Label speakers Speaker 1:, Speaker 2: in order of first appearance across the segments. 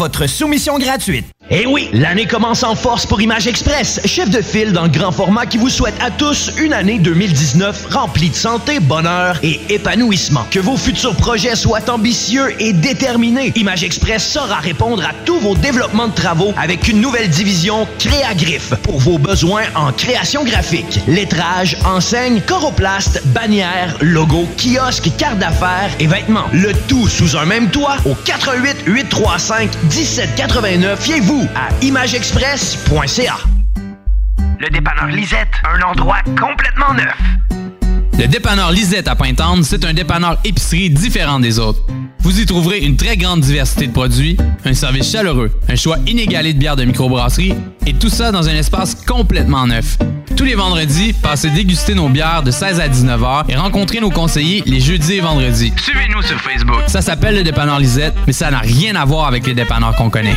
Speaker 1: votre soumission gratuite.
Speaker 2: Eh oui, l'année commence en force pour Image Express, chef de file dans le grand format qui vous souhaite à tous une année 2019 remplie de santé, bonheur et épanouissement. Que vos futurs projets soient ambitieux et déterminés, Image Express saura répondre à tous vos développements de travaux avec une nouvelle division Créagriffe pour vos besoins en création graphique, lettrage, enseigne, coroplaste, bannière, logo, kiosque, carte d'affaires et vêtements. Le tout sous un même toit au 88 835 1789. Fiez-vous à imageexpress.ca.
Speaker 3: Le dépanneur Lisette, un endroit complètement neuf.
Speaker 4: Le dépanneur Lisette à Pointe-Anne, c'est un dépanneur épicerie différent des autres. Vous y trouverez une très grande diversité de produits, un service chaleureux, un choix inégalé de bières de microbrasserie et tout ça dans un espace complètement neuf. Tous les vendredis, passez déguster nos bières de 16 à 19 h et rencontrez nos conseillers les jeudis et vendredis.
Speaker 3: Suivez-nous sur Facebook.
Speaker 4: Ça s'appelle le dépanneur Lisette, mais ça n'a rien à voir avec les dépanneurs qu'on connaît.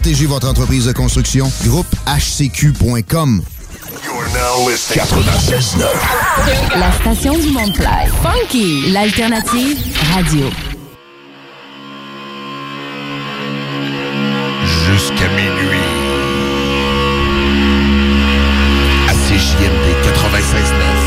Speaker 5: Protégez votre entreprise de construction. Groupe HCQ.com.
Speaker 6: La station du Mont-Fly. Funky, l'alternative radio.
Speaker 7: Jusqu'à minuit. À CJMD 96.9.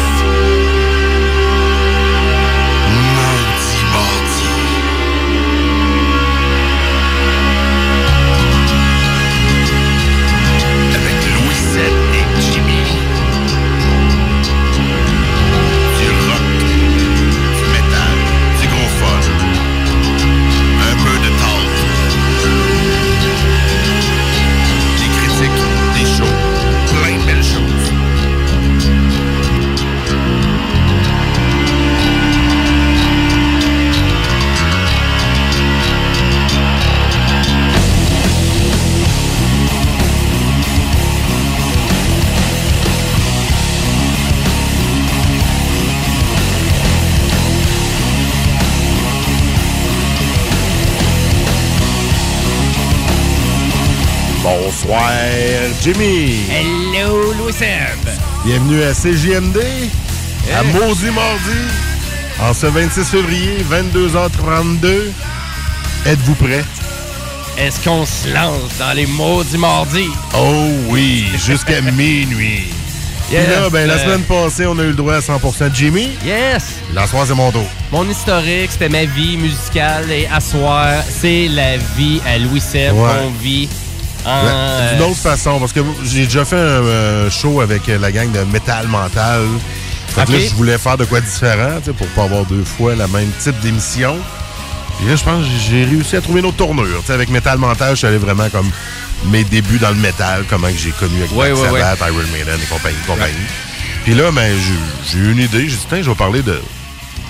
Speaker 7: Bonsoir, Jimmy.
Speaker 8: Hello, Louis Seb.
Speaker 7: Bienvenue à CJMD, à
Speaker 8: Hey.
Speaker 7: Maudit Mardi, en ce 26 février, 22h32. Êtes-vous prêts?
Speaker 8: Est-ce qu'on se lance dans les maudits mardis?
Speaker 7: Oh oui, jusqu'à minuit.
Speaker 8: Yes,
Speaker 7: là, ben, la
Speaker 8: euh,
Speaker 7: semaine passée, on a eu le droit à 100% de Jimmy.
Speaker 8: Yes!
Speaker 7: La soirée, c'est mon tour.
Speaker 8: Mon historique, c'était ma vie musicale et à soir, c'est la vie à Louis Seb
Speaker 7: Ouais.
Speaker 8: qu'on vit
Speaker 7: Ouais, D'une autre façon, parce que j'ai déjà fait un euh, show avec euh, la gang de Metal Mental. Fait que là,
Speaker 8: Ok.
Speaker 7: je voulais faire de quoi différent, pour pas avoir deux fois la même type d'émission. Puis là, je pense que j'ai réussi à trouver une autre tournure. Avec Metal Mental, je suis allé vraiment comme mes débuts dans le métal, comment que j'ai connu avec
Speaker 8: Ouais, ouais,
Speaker 7: Sabbath, Iron Maiden et compagnie. compagnie. Puis là, ben, j'ai eu une idée. J'ai dit, tiens, je vais parler de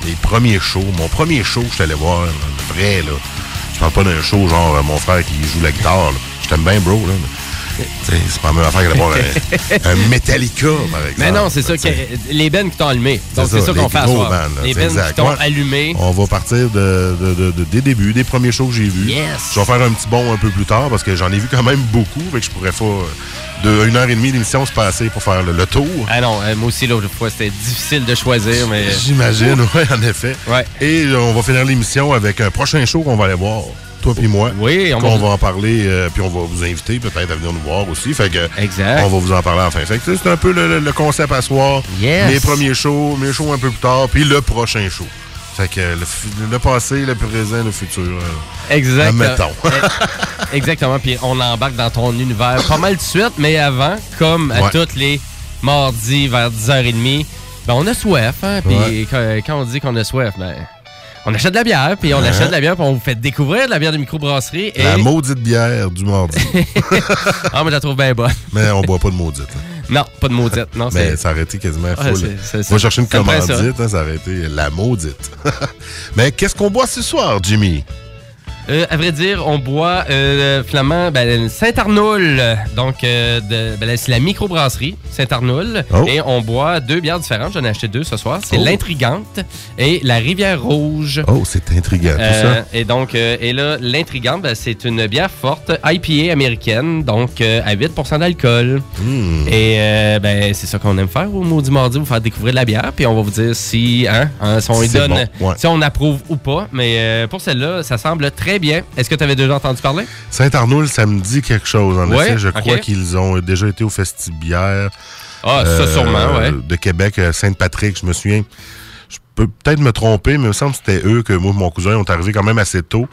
Speaker 7: des premiers shows. Mon premier show que je suis allé voir, le vrai, là. Je parle pas d'un show genre euh, mon frère qui joue la guitare. Je t'aime bien, bro. Là. C'est pas la même affaire que d'avoir un, un Metallica, par exemple.
Speaker 8: Mais non, c'est ça, que, les bennes qui t'ont allumé. Donc, c'est ça, qu'on fait à soir.
Speaker 7: là,
Speaker 8: les bennes qui t'ont allumé.
Speaker 7: On va partir de, de- de- de- des débuts, des premiers shows que j'ai vus.
Speaker 8: Yes.
Speaker 7: Je vais faire un petit bond un peu plus tard parce que j'en ai vu quand même beaucoup. Que je pourrais pas, de une heure et demie d'émission, se passer pour faire le, le tour.
Speaker 8: Ah non, euh, moi aussi, l'autre fois, c'était difficile de choisir, mais...
Speaker 7: J'imagine, oui, en effet.
Speaker 8: Ouais.
Speaker 7: Et on va finir l'émission avec un prochain show qu'on va aller voir. Toi puis moi.
Speaker 8: Oui, on va-
Speaker 7: va en parler, euh, puis on va vous inviter peut-être à venir nous voir aussi. Fait que
Speaker 8: Exact.
Speaker 7: on va vous en parler à la fin. Fait que ça, c'est un peu le, concept à soir.
Speaker 8: Yes.
Speaker 7: Mes premiers shows, mes shows un peu plus tard, puis le prochain show. Fait que le, passé, le présent, le futur. euh,
Speaker 8: Exact.
Speaker 7: Admettons.
Speaker 8: Eh, Exactement. Puis on embarque dans ton univers pas mal de suite, mais avant, comme à
Speaker 7: Ouais.
Speaker 8: tous les mardis vers 10h30, ben on a soif. Hein? Puis
Speaker 7: Ouais.
Speaker 8: quand on dit qu'on a soif, ben on achète de la bière, puis on
Speaker 7: Hein?
Speaker 8: achète de la bière, puis on vous fait découvrir de la bière de microbrasserie. Et...
Speaker 7: La maudite bière du mardi.
Speaker 8: ah, mais je la trouve bien bonne.
Speaker 7: Mais on boit pas de maudite. hein.
Speaker 8: Non, pas de maudite. Non,
Speaker 7: Mais ça aurait été quasiment
Speaker 8: c'est-
Speaker 7: On va chercher une commandite, hein, ça aurait été la maudite. Mais qu'est-ce qu'on boit ce soir, Jimmy?
Speaker 8: Euh, à vrai dire, on boit euh, finalement ben, Saint-Arnoul. Donc, euh, ben, c'est la microbrasserie Saint-Arnoul.
Speaker 7: Oh.
Speaker 8: Et on boit deux bières différentes. J'en ai acheté deux ce soir. C'est
Speaker 7: Oh.
Speaker 8: l'Intrigante et la Rivière Rouge.
Speaker 7: Oh, c'est tout ça.
Speaker 8: et donc, et là, l'intrigante, ben, c'est une bière forte, IPA américaine, donc à 8% d'alcool.
Speaker 7: Hmm.
Speaker 8: Et ben, c'est ça qu'on aime faire au Maudit Mardi, vous faire découvrir de la bière, puis on va vous dire si, hein, hein, si on lui donne,
Speaker 7: bon, ouais.
Speaker 8: si on approuve ou pas. Mais pour celle-là, ça semble très bien. Est-ce que tu avais déjà entendu parler?
Speaker 7: Saint-Arnoul, ça me dit quelque chose. En
Speaker 8: Ouais,
Speaker 7: effet, je crois qu'ils ont déjà été au Festibière.
Speaker 8: Ah, ça
Speaker 7: euh,
Speaker 8: sûrement, ouais.
Speaker 7: De Québec, euh, Sainte-Patrick, je me souviens. Je peux peut-être me tromper, mais il me semble que c'était eux que moi et mon cousin ont arrivé quand même assez tôt.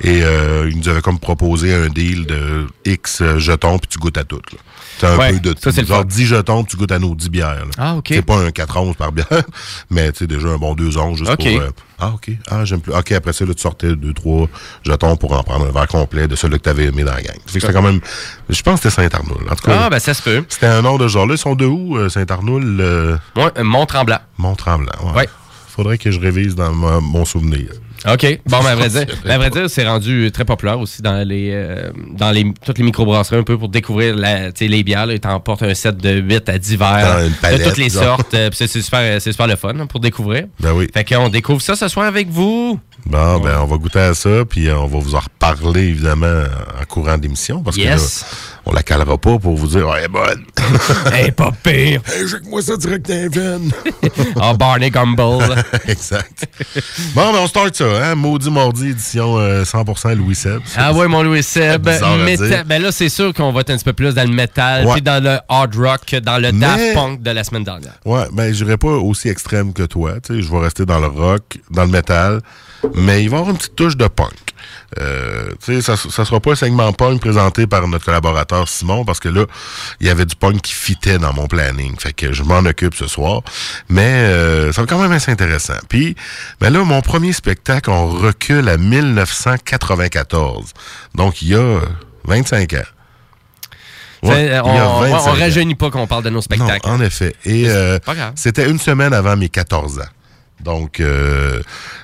Speaker 7: Et euh, ils nous avaient comme proposé un deal de X jetons, puis tu goûtes à tout. là. C'est un
Speaker 8: Ouais,
Speaker 7: peu de
Speaker 8: ça, c'est
Speaker 7: Genre
Speaker 8: fun.
Speaker 7: 10 jetons, tu goûtes à nos 10 bières. là.
Speaker 8: Ah, OK.
Speaker 7: C'est pas un 4 onces par bière, mais tu sais, déjà un bon 2 onces juste
Speaker 8: OK.
Speaker 7: pour... euh, ah, OK. Ah, j'aime plus. OK, après ça, là, tu sortais 2, 3 jetons pour en prendre un verre complet de celui que tu avais aimé dans la gang. Fait que c'était quand même... Je pense que c'était Saint-Arnoul. En tout cas,
Speaker 8: Ah, ben ça se peut.
Speaker 7: c'était un nom de genre. Là, ils sont de où, euh, Saint-Arnoul? euh,
Speaker 8: Ouais, Mont-Tremblant.
Speaker 7: Mont-Tremblant. Ouais.
Speaker 8: Ouais.
Speaker 7: Faudrait que je révise dans ma- mon souvenir.
Speaker 8: OK. Bon, ben, à vrai dire, à vrai dire, c'est rendu très populaire aussi dans les, euh, dans les, toutes les microbrasseries un peu pour découvrir la, tu sais, les bières. Là, t'en portes un set de 8 à 10 verres de toutes les
Speaker 7: genre.
Speaker 8: sortes. euh, puis c'est c'est super, c'est super le fun hein, pour découvrir.
Speaker 7: Ben oui.
Speaker 8: Fait qu'on découvre ça ce soir avec vous.
Speaker 7: Bon, ben, on va goûter à ça, puis euh, on va vous en reparler, évidemment, en courant d'émission, parce
Speaker 8: Yes.
Speaker 7: que là, on la calera pas pour vous dire, oh, elle est bonne.
Speaker 8: Hey, pas pire.
Speaker 7: hey, j'ai que moi ça direct dans les veines.
Speaker 8: Ah, Barney Gumble.
Speaker 7: exact. Bon, ben, on start ça, hein? Maudit Mardi, édition euh, 100% Louis Seb.
Speaker 8: ah ouais, mon Louis Seb. Ben là, c'est sûr qu'on va être un petit peu plus dans le métal, puis dans le hard rock, dans le
Speaker 7: Mais-
Speaker 8: Daft Punk de la semaine dernière.
Speaker 7: Ouais, ben, j'irai pas aussi extrême que toi, tu sais. Je vais rester dans le rock, dans le métal, mais il va y avoir une petite touche de punk. Euh, tu sais, ça, ça sera pas un segment punk présenté par notre collaborateur Simon, parce que là, il y avait du punk qui fitait dans mon planning. Fait que je m'en occupe ce soir. Mais euh, ça va quand même assez intéressant. Puis, ben là, mon premier spectacle, on recule à 1994. Donc, il y a 25 ans. Ouais,
Speaker 8: on,
Speaker 7: 25
Speaker 8: on
Speaker 7: ans.
Speaker 8: rajeunit pas qu'on parle de nos spectacles.
Speaker 7: Non, en effet. Et euh, c'était une semaine avant mes 14 ans. Donc, euh,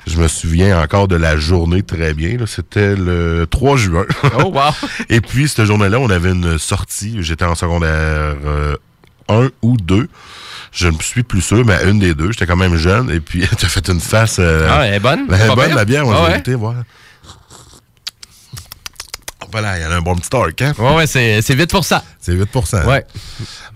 Speaker 7: je me souviens encore de la journée très bien. C'était le 3 juin.
Speaker 8: Oh, wow.
Speaker 7: Et puis, cette journée-là, on avait une sortie. J'étais en secondaire 1 ou 2. Je ne suis plus sûr, mais une des deux. J'étais quand même jeune. Et puis, tu as fait une face... euh,
Speaker 8: Ah, elle est bonne?
Speaker 7: Elle est bonne,
Speaker 8: pire?
Speaker 7: la bière. On
Speaker 8: Ah
Speaker 7: va
Speaker 8: ouais?
Speaker 7: voir. Voilà, il y en a un bon petit arc, hein?
Speaker 8: Ouais, ouais, c'est c'est vite pour ça.
Speaker 7: C'est 8
Speaker 8: Ouais.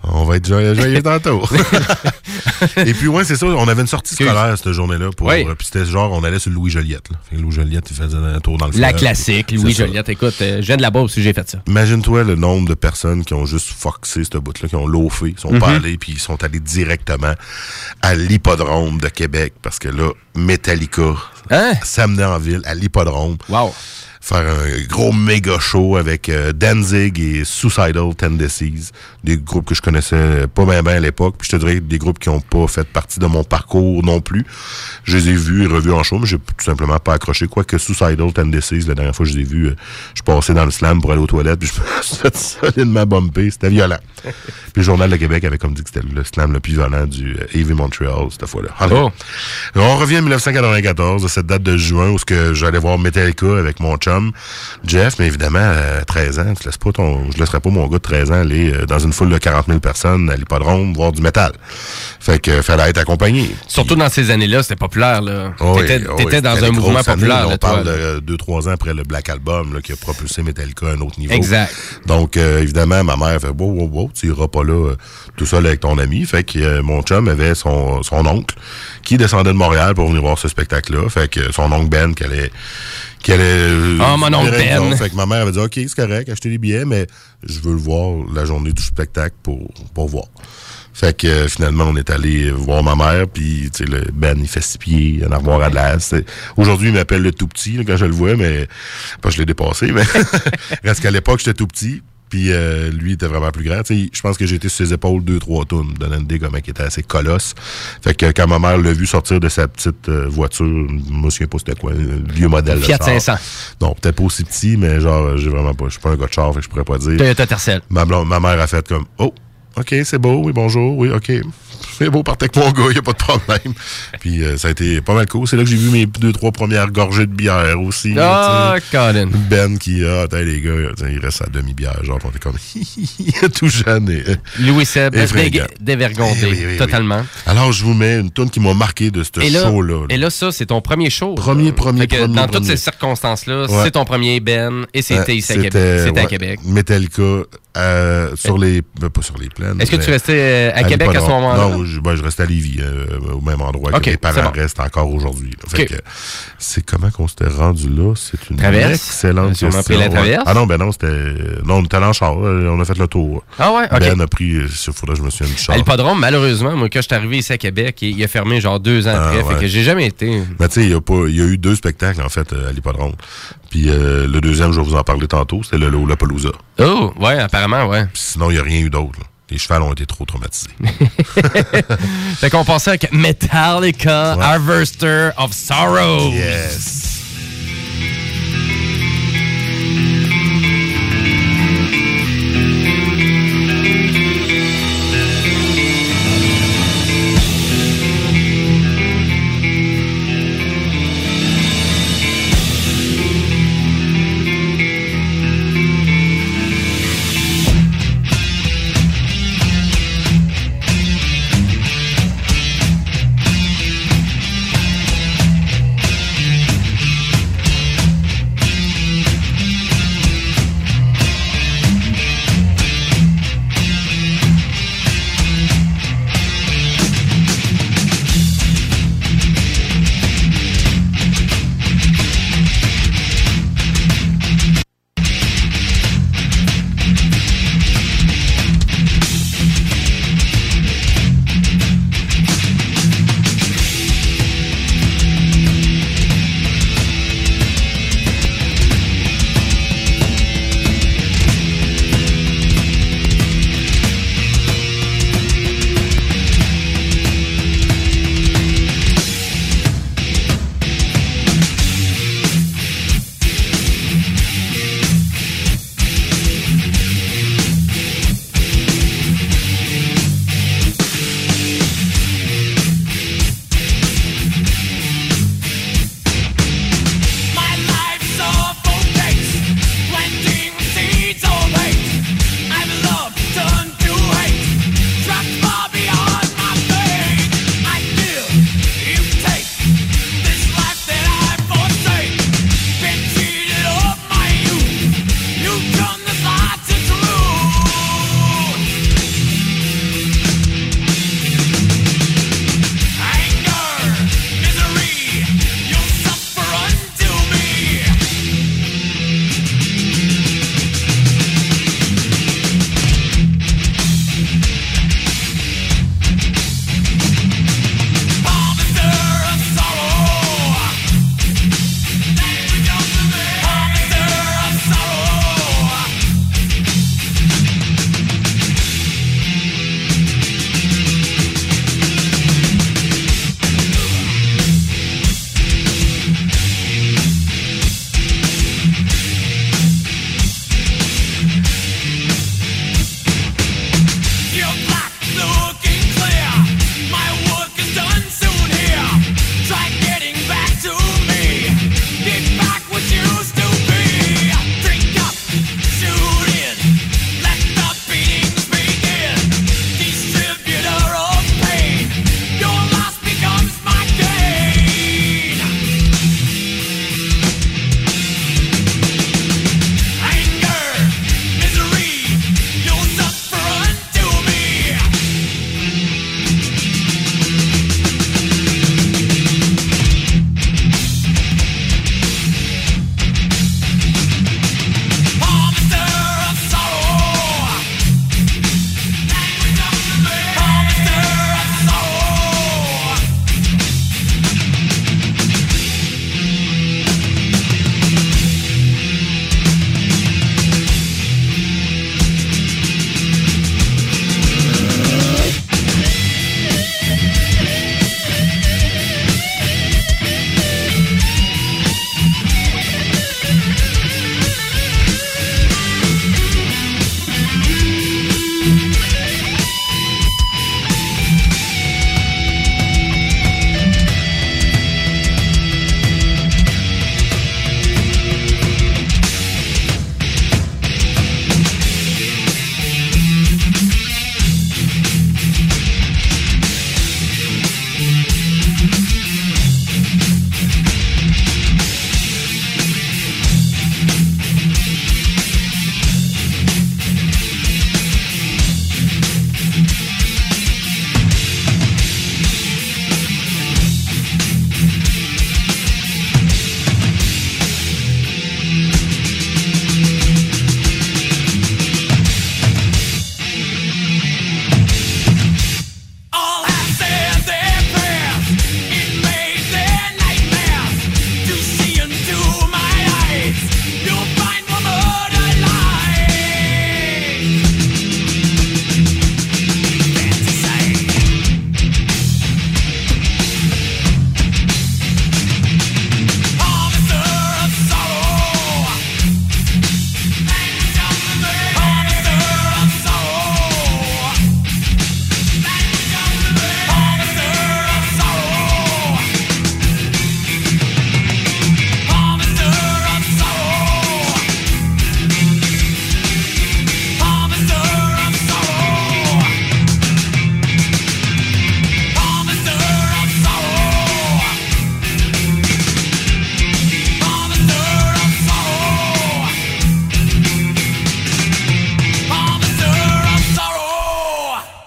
Speaker 7: On va être joyeux, joyeux tantôt. Et puis, ouais, c'est ça. On avait une sortie scolaire cette journée-là. Pour,
Speaker 8: Oui.
Speaker 7: Puis c'était genre, on allait sur Louis Joliette. Là. Fait que Louis Joliette, il faisait un tour dans le
Speaker 8: La
Speaker 7: fleuve.
Speaker 8: classique,
Speaker 7: C'est
Speaker 8: Louis
Speaker 7: ça.
Speaker 8: Joliette. Écoute, euh, je viens de là-bas aussi, j'ai fait ça.
Speaker 7: Imagine-toi le nombre de personnes qui ont juste foxé ce bout-là, qui ont loafé, qui sont
Speaker 8: Mhm.
Speaker 7: pas allés, puis ils sont allés directement à l'hippodrome de Québec. Parce que là, Metallica
Speaker 8: Hein?
Speaker 7: s'amenait en ville, à l'hippodrome.
Speaker 8: Wow.
Speaker 7: Faire un gros méga show avec euh, Danzig et Suicidal Tendencies, des groupes que je connaissais pas bien bien à l'époque, puis je te dirais des groupes qui ont pas fait partie de mon parcours non plus. Je les ai vus et revus en show, mais j'ai tout simplement pas accroché. Quoique Suicidal Tendencies, la dernière fois que je les ai vus, euh, je passais dans le slam pour aller aux toilettes, puis je me suis fait solidement bumper, c'était violent. puis le Journal de Québec avait comme dit que c'était le slam le plus violent du euh, Heavy Montreal cette fois-là.
Speaker 8: Oh.
Speaker 7: On revient en 1994, de cette date de juin où j'allais voir Metallica avec mon chum Jeff, mais évidemment, à 13 ans, tu laisses pas ton, je laisserais pas mon gars de 13 ans aller euh, dans une foule de 40 000 personnes à l'hippodrome voir du métal. Fait que fallait être accompagné.
Speaker 8: Surtout dans ces années-là, c'était populaire. là.
Speaker 7: Oh oui,
Speaker 8: T'étais
Speaker 7: oh oui,
Speaker 8: t'étais dans un mouvement
Speaker 7: années,
Speaker 8: populaire.
Speaker 7: là, on parle de 2-3 ans après le Black Album là, qui a propulsé Metallica à un autre niveau.
Speaker 8: Exact.
Speaker 7: Donc, euh, évidemment, ma mère fait wow, wow, wow, tu iras pas là euh, tout seul avec ton ami. Fait que euh, mon chum avait son, son oncle qui descendait de Montréal pour venir voir ce spectacle-là. Fait que son oncle Ben qui allait. Qui allait
Speaker 8: Ah, mon oncle Ben.
Speaker 7: Fait que ma mère avait dit OK, c'est correct, achetez les billets, mais je veux le voir la journée du spectacle pour, pour voir. Fait que euh, finalement, on est allé voir ma mère, puis tu sais, le Ben, il fait six pieds, un armoire à glace. C'est- Aujourd'hui, il m'appelle le tout petit là, quand je le vois, mais pas je l'ai dépassé, mais reste qu'à l'époque, j'étais tout petit. Puis euh, lui, il était vraiment plus grand. Je pense que j'ai été sur ses épaules deux, trois tonnes, idée comment il était assez colosse. Fait que quand ma mère l'a vu sortir de sa petite euh, voiture, je me souviens pas c'était quoi, un vieux modèle
Speaker 8: Fiat
Speaker 7: de char.
Speaker 8: 500.
Speaker 7: Non, peut-être pas aussi petit, mais genre, j'ai vraiment pas, je suis pas un gars de char, fait que je pourrais pas dire.
Speaker 8: Toyota Tercel.
Speaker 7: Ma, ma mère a fait comme Oh, OK, c'est beau, oui, bonjour, oui, OK. C'est beau, partait avec mon gars, il a pas de problème. Puis euh, ça a été pas mal cool. C'est là que j'ai vu mes deux, trois premières gorgées de bière aussi.
Speaker 8: Ah. Colin.
Speaker 7: Ben qui, ah, attends, les gars, il reste à demi-bière. Genre, on était comme, tout jeune. Et,
Speaker 8: Louis Seb, dévergondé,
Speaker 7: Eh oui, oui, oui.
Speaker 8: totalement.
Speaker 7: Alors, je vous mets une tune qui m'a marqué de ce show-là. là.
Speaker 8: et là, ça, c'est ton premier show.
Speaker 7: Premier, premier,
Speaker 8: Dans
Speaker 7: premier.
Speaker 8: toutes ces circonstances-là,
Speaker 7: Ouais.
Speaker 8: c'est ton premier Ben et c'était ici à Québec. C'était à Québec.
Speaker 7: Metallica euh, sur les. ben, pas sur les plaines.
Speaker 8: Est-ce que tu restais euh, à Québec à ce moment-là?
Speaker 7: Non, je, ben, je restais à Lévis, euh, au même endroit
Speaker 8: Ok,
Speaker 7: que mes parents
Speaker 8: bon.
Speaker 7: restent encore aujourd'hui. c'est comment qu'on s'était rendu là? C'est une
Speaker 8: Traverse?
Speaker 7: excellente
Speaker 8: Sûrement
Speaker 7: question.
Speaker 8: pris la traverse?
Speaker 7: Ah non, ben non, c'était. Non, on était en char, euh, on a fait le tour.
Speaker 8: Ah ouais, ok.
Speaker 7: Ben a pris. Il faudrait que je me souvienne du char.
Speaker 8: À l'hippodrome, malheureusement, moi, quand je suis arrivé ici à Québec, il, il a fermé genre deux ans
Speaker 7: Ah,
Speaker 8: après.
Speaker 7: ouais.
Speaker 8: Fait que j'ai jamais été.
Speaker 7: Mais tu sais, il y, a y a eu deux spectacles, en fait, euh, à l'hippodrome. Puis euh, le deuxième, je vais vous en parler tantôt, c'était le Lollapalooza.
Speaker 8: Oh, ouais, apparemment, ouais.
Speaker 7: Puis sinon, il n'y a rien eu d'autre. Les chevals ont été trop traumatisés.
Speaker 8: Fait qu'on passait avec Metallica,
Speaker 7: Ouais.
Speaker 8: Harvester of Sorrow.
Speaker 7: yes!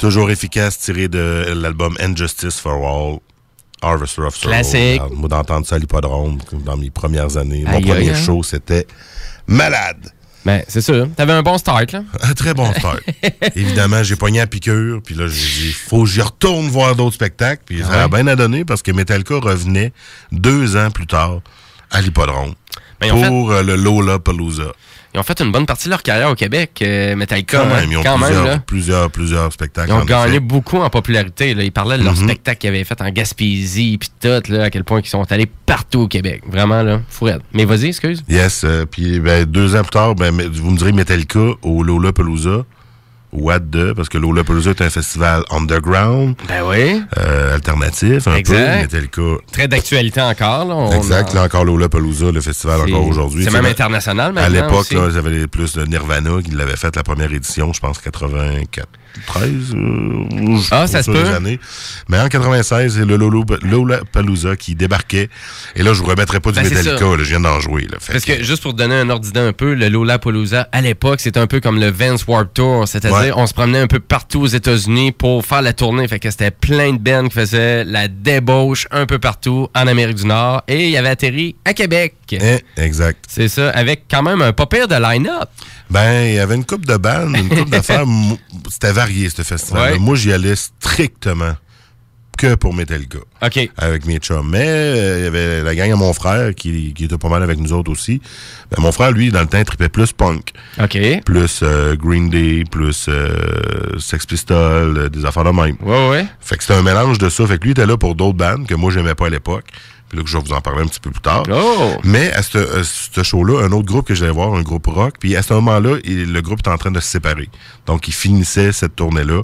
Speaker 7: Toujours efficace, tiré de l'album Injustice for All. Harvester of Sorrow.
Speaker 8: Classique.
Speaker 7: Alors, Moi, d'entendre ça à l'hippodrome dans mes premières années. Mon premier
Speaker 8: hein.
Speaker 7: show, c'était malade.
Speaker 8: Ben, c'est sûr. T'avais un bon start, là.
Speaker 7: Un très bon start. Évidemment, j'ai pogné à piqûre, puis là, j'ai dit, faut que j'y retourne voir d'autres spectacles, puis ça a
Speaker 8: Ah ouais?
Speaker 7: bien à donner parce que Metallica revenait deux ans plus tard à l'hippodrome
Speaker 8: Ben,
Speaker 7: pour euh, le Lola Palooza.
Speaker 8: Ils ont fait une bonne partie de leur carrière au Québec, euh, Metallica.
Speaker 7: Quand même, ils ont
Speaker 8: Quand même,
Speaker 7: plusieurs,
Speaker 8: là.
Speaker 7: plusieurs, plusieurs spectacles.
Speaker 8: Ils ont gagné
Speaker 7: effet.
Speaker 8: beaucoup en popularité. Là. Ils parlaient de leur
Speaker 7: Mhm.
Speaker 8: spectacle qu'ils avaient fait en Gaspésie, puis tout, là, à quel point ils sont allés partout au Québec. Vraiment, là, fourette. Mais vas-y, excuse.
Speaker 7: Yes, euh, puis ben, deux ans plus tard, ben, vous me direz Metallica au Lola Palooza. What de, parce que Lola Palooza est un festival underground,
Speaker 8: Ben oui.
Speaker 7: euh, alternatif, un
Speaker 8: Exact.
Speaker 7: peu. Metallica.
Speaker 8: Très d'actualité encore. Là. On
Speaker 7: exact, là encore Lola Palooza, le festival encore aujourd'hui.
Speaker 8: C'est même international
Speaker 7: À
Speaker 8: maintenant.
Speaker 7: l'époque,
Speaker 8: aussi.
Speaker 7: là, j'avais plus de Nirvana qui l'avait fait la première édition, je pense 84, 13. euh,
Speaker 8: Ah, ça se peut.
Speaker 7: années. Mais en 96, c'est le Lola Palooza qui débarquait. Et là, je vous remettrai pas du
Speaker 8: Ben,
Speaker 7: Metallica, là, je viens d'en jouer. Là, Fait
Speaker 8: Parce que juste pour te donner un ordre d'idée un peu, le Lollapalooza, à l'époque, c'était un peu comme le Vans Warped Tour. C'est-à-dire,
Speaker 7: Ouais.
Speaker 8: on se promenait un peu partout aux États-Unis pour faire la tournée. Fait que c'était plein de bands qui faisaient la débauche un peu partout en Amérique du Nord. Et il avait atterri à Québec.
Speaker 7: Eh, exact.
Speaker 8: C'est ça, avec quand même un pas pire de line-up.
Speaker 7: Ben, il y avait une coupe de bandes, une coupe d'affaires. C'était varié, ce festival.
Speaker 8: Ouais.
Speaker 7: Moi, j'y allais strictement que pour Metallica.
Speaker 8: OK.
Speaker 7: Avec mes chums. Mais euh, il y avait la gang à mon frère qui, qui était pas mal avec nous autres aussi. Ben, mon frère, lui, dans le temps, il tripait plus punk.
Speaker 8: OK.
Speaker 7: Plus euh, Green Day, plus euh, Sex Pistols, des affaires de même.
Speaker 8: Ouais, ouais.
Speaker 7: Fait que c'était un mélange de ça. Fait que lui, il était là pour d'autres bandes que moi, j'aimais pas à l'époque. Puis là, que je vais vous en parler un petit peu plus tard.
Speaker 8: Oh!
Speaker 7: Mais à ce, à ce show-là, un autre groupe que j'allais voir, un groupe rock, puis à ce moment-là, il- le groupe était en train de se séparer. Donc, il finissait cette tournée-là.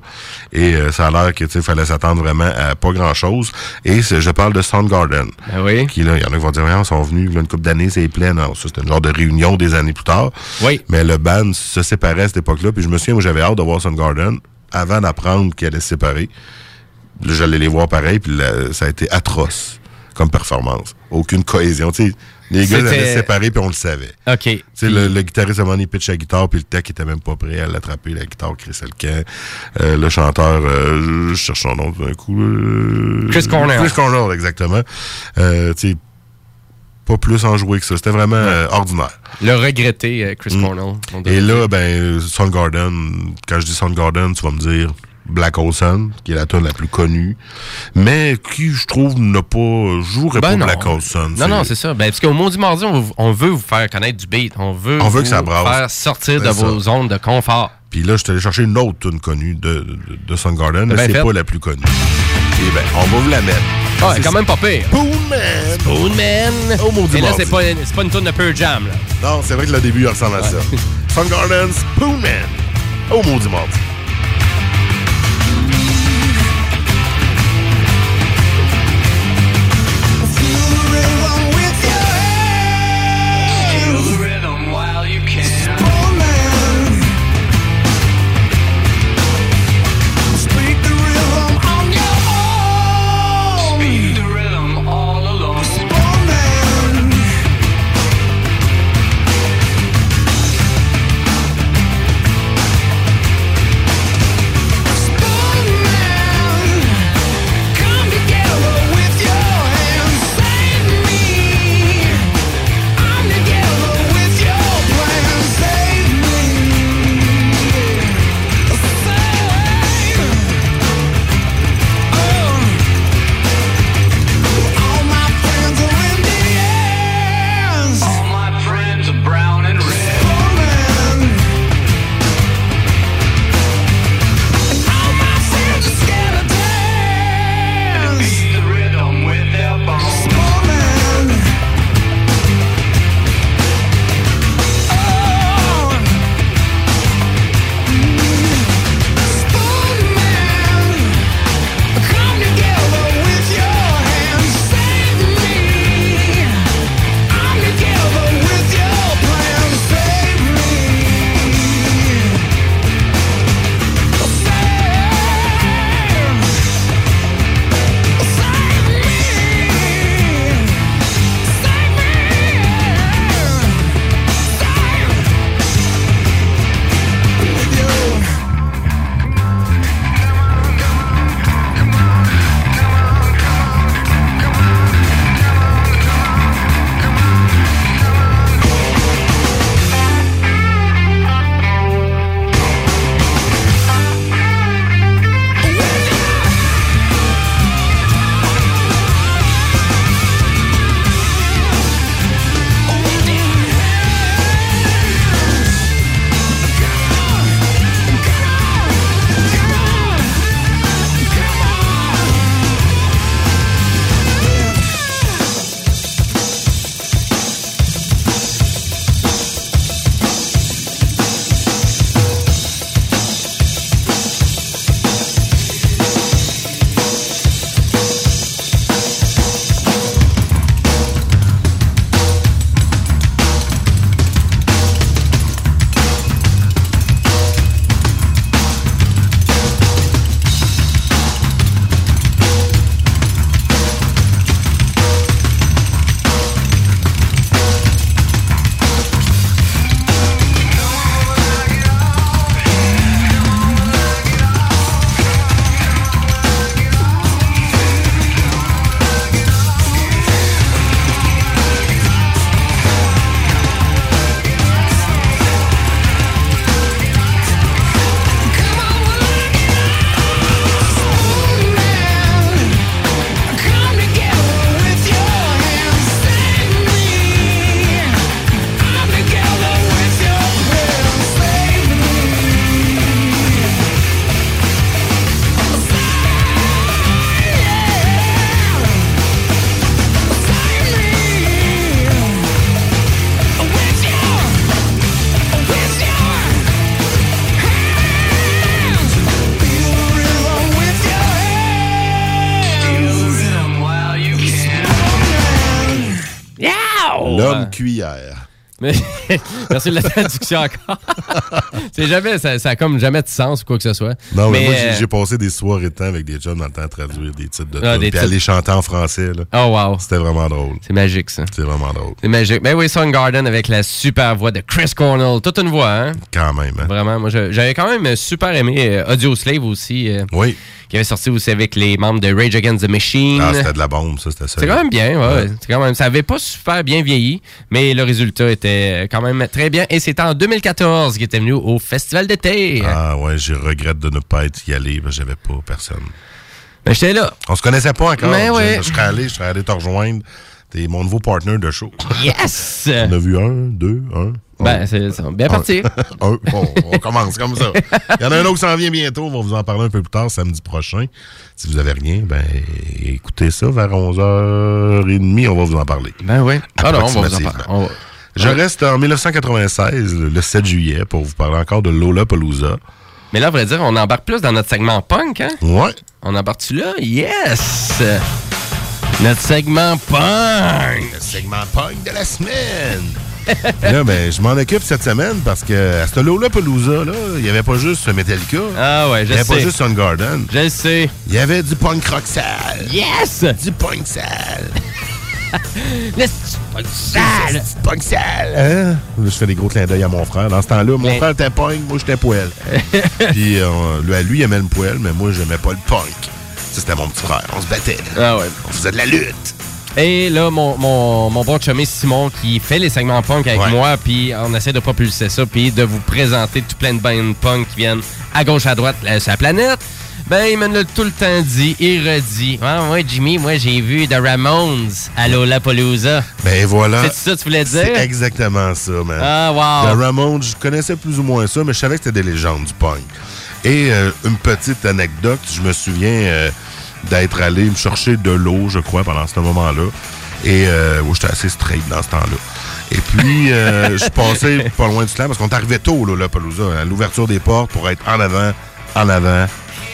Speaker 7: Et euh, ça a l'air que, tu sais, fallait s'attendre vraiment à pas grand-chose. Et je parle de Soundgarden.
Speaker 8: Ben oui.
Speaker 7: Qui, là, il y en a qui vont dire, ils sont venus, là, une couple d'années, c'est plein. Non, ça, c'était une genre de réunion des années plus tard.
Speaker 8: Oui.
Speaker 7: Mais le band se séparait à cette époque-là. Puis je me souviens, moi, j'avais hâte de voir Soundgarden avant d'apprendre qu'ils allaient se séparer. Là, j'allais les voir pareil, puis là, ça a été atroce comme performance. Aucune cohésion. Les gars se séparer, puis on le savait.
Speaker 8: OK.
Speaker 7: Le, le guitariste, à un moment donné, il pitch la guitare, puis le tech était même pas prêt à l'attraper, la guitare le camp. Euh, le chanteur, euh, je cherche son nom d'un coup. euh,
Speaker 8: Chris Cornell.
Speaker 7: Chris Cornell, exactement. Pas plus enjoué que ça. C'était vraiment euh, ordinaire.
Speaker 8: Le regretté Chris Cornell.
Speaker 7: Mm. Et
Speaker 8: dire.
Speaker 7: là, ben, Soundgarden, quand je dis Soundgarden, tu vas me dire Black Sun, qui est la tune la plus connue, mais qui, je trouve, n'a pas, jouerait
Speaker 8: Ben
Speaker 7: pas
Speaker 8: non.
Speaker 7: Black Sun.
Speaker 8: Non, non, c'est ça. Ben, parce qu'au Maudit Mardi, on, on veut vous faire connaître du beat. On veut,
Speaker 7: On veut que
Speaker 8: vous
Speaker 7: ça brasse.
Speaker 8: faire sortir de
Speaker 7: ça.
Speaker 8: vos zones de confort.
Speaker 7: Puis là, je suis allé chercher une autre tune connue de, de, de Soundgarden, mais
Speaker 8: Ben
Speaker 7: c'est pas la plus connue. Et ben, on va vous la mettre.
Speaker 8: Ah,
Speaker 7: C'est
Speaker 8: quand même pas pire.
Speaker 7: Spoon Man!
Speaker 8: Spoon Man.
Speaker 7: Oh, maudit
Speaker 8: Et là, c'est pas, pas une tourne de Pearl Jam, là.
Speaker 7: Non, c'est vrai que le début, il ressemble à ça. Soundgarden, Spoon Man! Oh, maudit mardi.
Speaker 8: Merci de la traduction encore. c'est jamais, ça, ça a comme jamais de sens ou quoi que ce soit.
Speaker 7: Non, mais, moi, j'ai-
Speaker 8: euh,
Speaker 7: j'ai passé des soirées de temps avec des jeunes dans le temps à traduire des titres de
Speaker 8: Ah, des
Speaker 7: puis
Speaker 8: titres.
Speaker 7: aller chanter en français. là.
Speaker 8: Oh wow.
Speaker 7: C'était vraiment drôle.
Speaker 8: C'est magique ça.
Speaker 7: C'est vraiment drôle.
Speaker 8: C'est magique. Ben oui, Soundgarden avec la super voix de Chris Cornell. Toute une voix, hein?
Speaker 7: Quand même. hein.
Speaker 8: Vraiment, moi j'avais quand même super aimé euh, Audio Slave aussi, euh,
Speaker 7: Oui.
Speaker 8: qui avait sorti aussi avec les membres de Rage Against the Machine.
Speaker 7: Ah, c'était de la bombe, ça, c'était ça.
Speaker 8: C'est quand même bien, ouais. C'est quand même, ça avait pas super bien vieilli, mais le résultat était quand même très bien. Et c'était en 2014 qu'il était venu au Festival d'été.
Speaker 7: Ah, ouais, je regrette de ne pas être y que j'avais pas personne.
Speaker 8: Ben, j'étais là.
Speaker 7: On se connaissait pas encore.
Speaker 8: Mais
Speaker 7: je,
Speaker 8: ouais.
Speaker 7: je serais allé, je serais allé te rejoindre. T'es mon nouveau partner de show.
Speaker 8: Yes!
Speaker 7: On a vu un, deux, un.
Speaker 8: Ben, c'est bien parti.
Speaker 7: Un. Bon, on commence comme ça. Il y en a un autre qui s'en vient bientôt. On va vous en parler un peu plus tard, samedi prochain. Si vous avez rien, ben écoutez ça vers 11h30. On va vous en parler.
Speaker 8: Ben oui. Ah non, on va vous en parler. On va-
Speaker 7: Je reste en 1996, le 7 juillet, pour vous parler encore de Lola Palooza.
Speaker 8: Mais là, à vrai dire, on embarque plus dans notre segment punk, hein?
Speaker 7: Ouais.
Speaker 8: On embarque-tu là? Yes! Notre segment punk!
Speaker 7: Le segment punk de la semaine. là, ben, je m'en occupe cette semaine parce que à ce Lola Palooza, là, il n'y avait pas juste Metallica.
Speaker 8: Ah ouais,
Speaker 7: il
Speaker 8: je
Speaker 7: n'y avait pas
Speaker 8: sais.
Speaker 7: juste Soundgarden.
Speaker 8: Je sais.
Speaker 7: Il y avait du punk rock sale.
Speaker 8: Yes!
Speaker 7: Du punk sale.
Speaker 8: Le sale!
Speaker 7: Punk sale. Hein? Je fais des gros clins d'œil à mon frère. Dans ce temps-là, mon
Speaker 8: Mais-
Speaker 7: frère était punk, moi j'étais poêle. Puis euh, lui, lui, il aimait le poêle, mais moi, j'aimais pas le punk. Ça, c'était mon petit frère. On se battait.
Speaker 8: Ah ouais.
Speaker 7: On faisait de la lutte.
Speaker 8: Et là, mon, mon, mon bon chumé Simon qui fait les segments punk avec
Speaker 7: Ouais.
Speaker 8: moi, puis on essaie de propulser ça, puis de vous présenter tout plein de bands punk qui viennent à gauche, à droite euh, sur la planète. Ben, il me l'a tout le temps dit et redit. Ah, ouais, Jimmy, moi, j'ai vu The Ramones à Lollapalooza.
Speaker 7: Ben voilà.
Speaker 8: C'est ça que tu voulais dire?
Speaker 7: C'est exactement ça, man.
Speaker 8: Ah, wow.
Speaker 7: The Ramones, je connaissais plus ou moins ça, mais je savais que c'était des légendes du punk. Et euh, une petite anecdote, je me souviens euh, d'être allé me chercher de l'eau, je crois, pendant ce moment-là. Et euh, j'étais assez straight dans ce temps-là. Et puis, euh, je passais pas loin du slam parce qu'on arrivait tôt, là, là, Palooza, à l'ouverture des portes pour être en avant, en avant,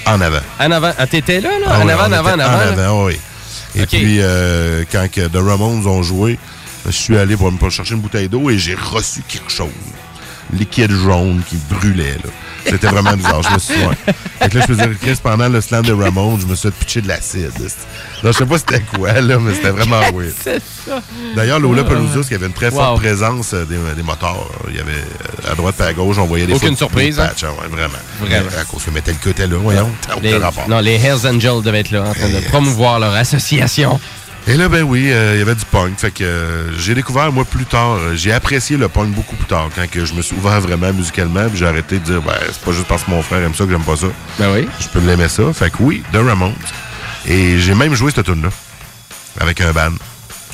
Speaker 7: en avant.
Speaker 8: En avant. Ah, t'étais là, là?
Speaker 7: Ah
Speaker 8: en avant, en avant, en avant.
Speaker 7: En
Speaker 8: là?
Speaker 7: avant, oui. Et puis, euh, quand que The Ramones ont joué, je suis allé pour me chercher une bouteille d'eau et j'ai reçu quelque chose. Liquide jaune qui brûlait, là. C'était vraiment bizarre. Je me suis ouais. Fait que là, je dire, Chris, pendant le slam de Ramones, je me suis pitcher de l'acide. Non, je sais pas c'était quoi, là, mais c'était vraiment weird.
Speaker 8: C'est ça.
Speaker 7: D'ailleurs, Lola il y avait une très forte
Speaker 8: Wow.
Speaker 7: présence euh, des, des moteurs. Il y avait euh, à droite et à gauche, on voyait des
Speaker 8: Aucune surprise,
Speaker 7: des
Speaker 8: hein?
Speaker 7: patchs, hein, ouais, vraiment.
Speaker 8: Vraiment.
Speaker 7: À cause que Metallica était là, voyons.
Speaker 8: Les,
Speaker 7: rapport.
Speaker 8: non, les Hells Angels devaient être là en train de promouvoir leur association.
Speaker 7: Et là, ben oui, euh, il y avait du punk. Fait que euh, j'ai découvert, moi, plus tard, euh, j'ai apprécié le punk beaucoup plus tard, quand que je me suis ouvert vraiment musicalement, puis j'ai arrêté de dire, ben, c'est pas juste parce que mon frère aime ça que j'aime pas ça.
Speaker 8: Ben oui.
Speaker 7: Je peux l'aimer ça. Fait que oui, The Ramones. Et j'ai même joué cette tune là avec un band.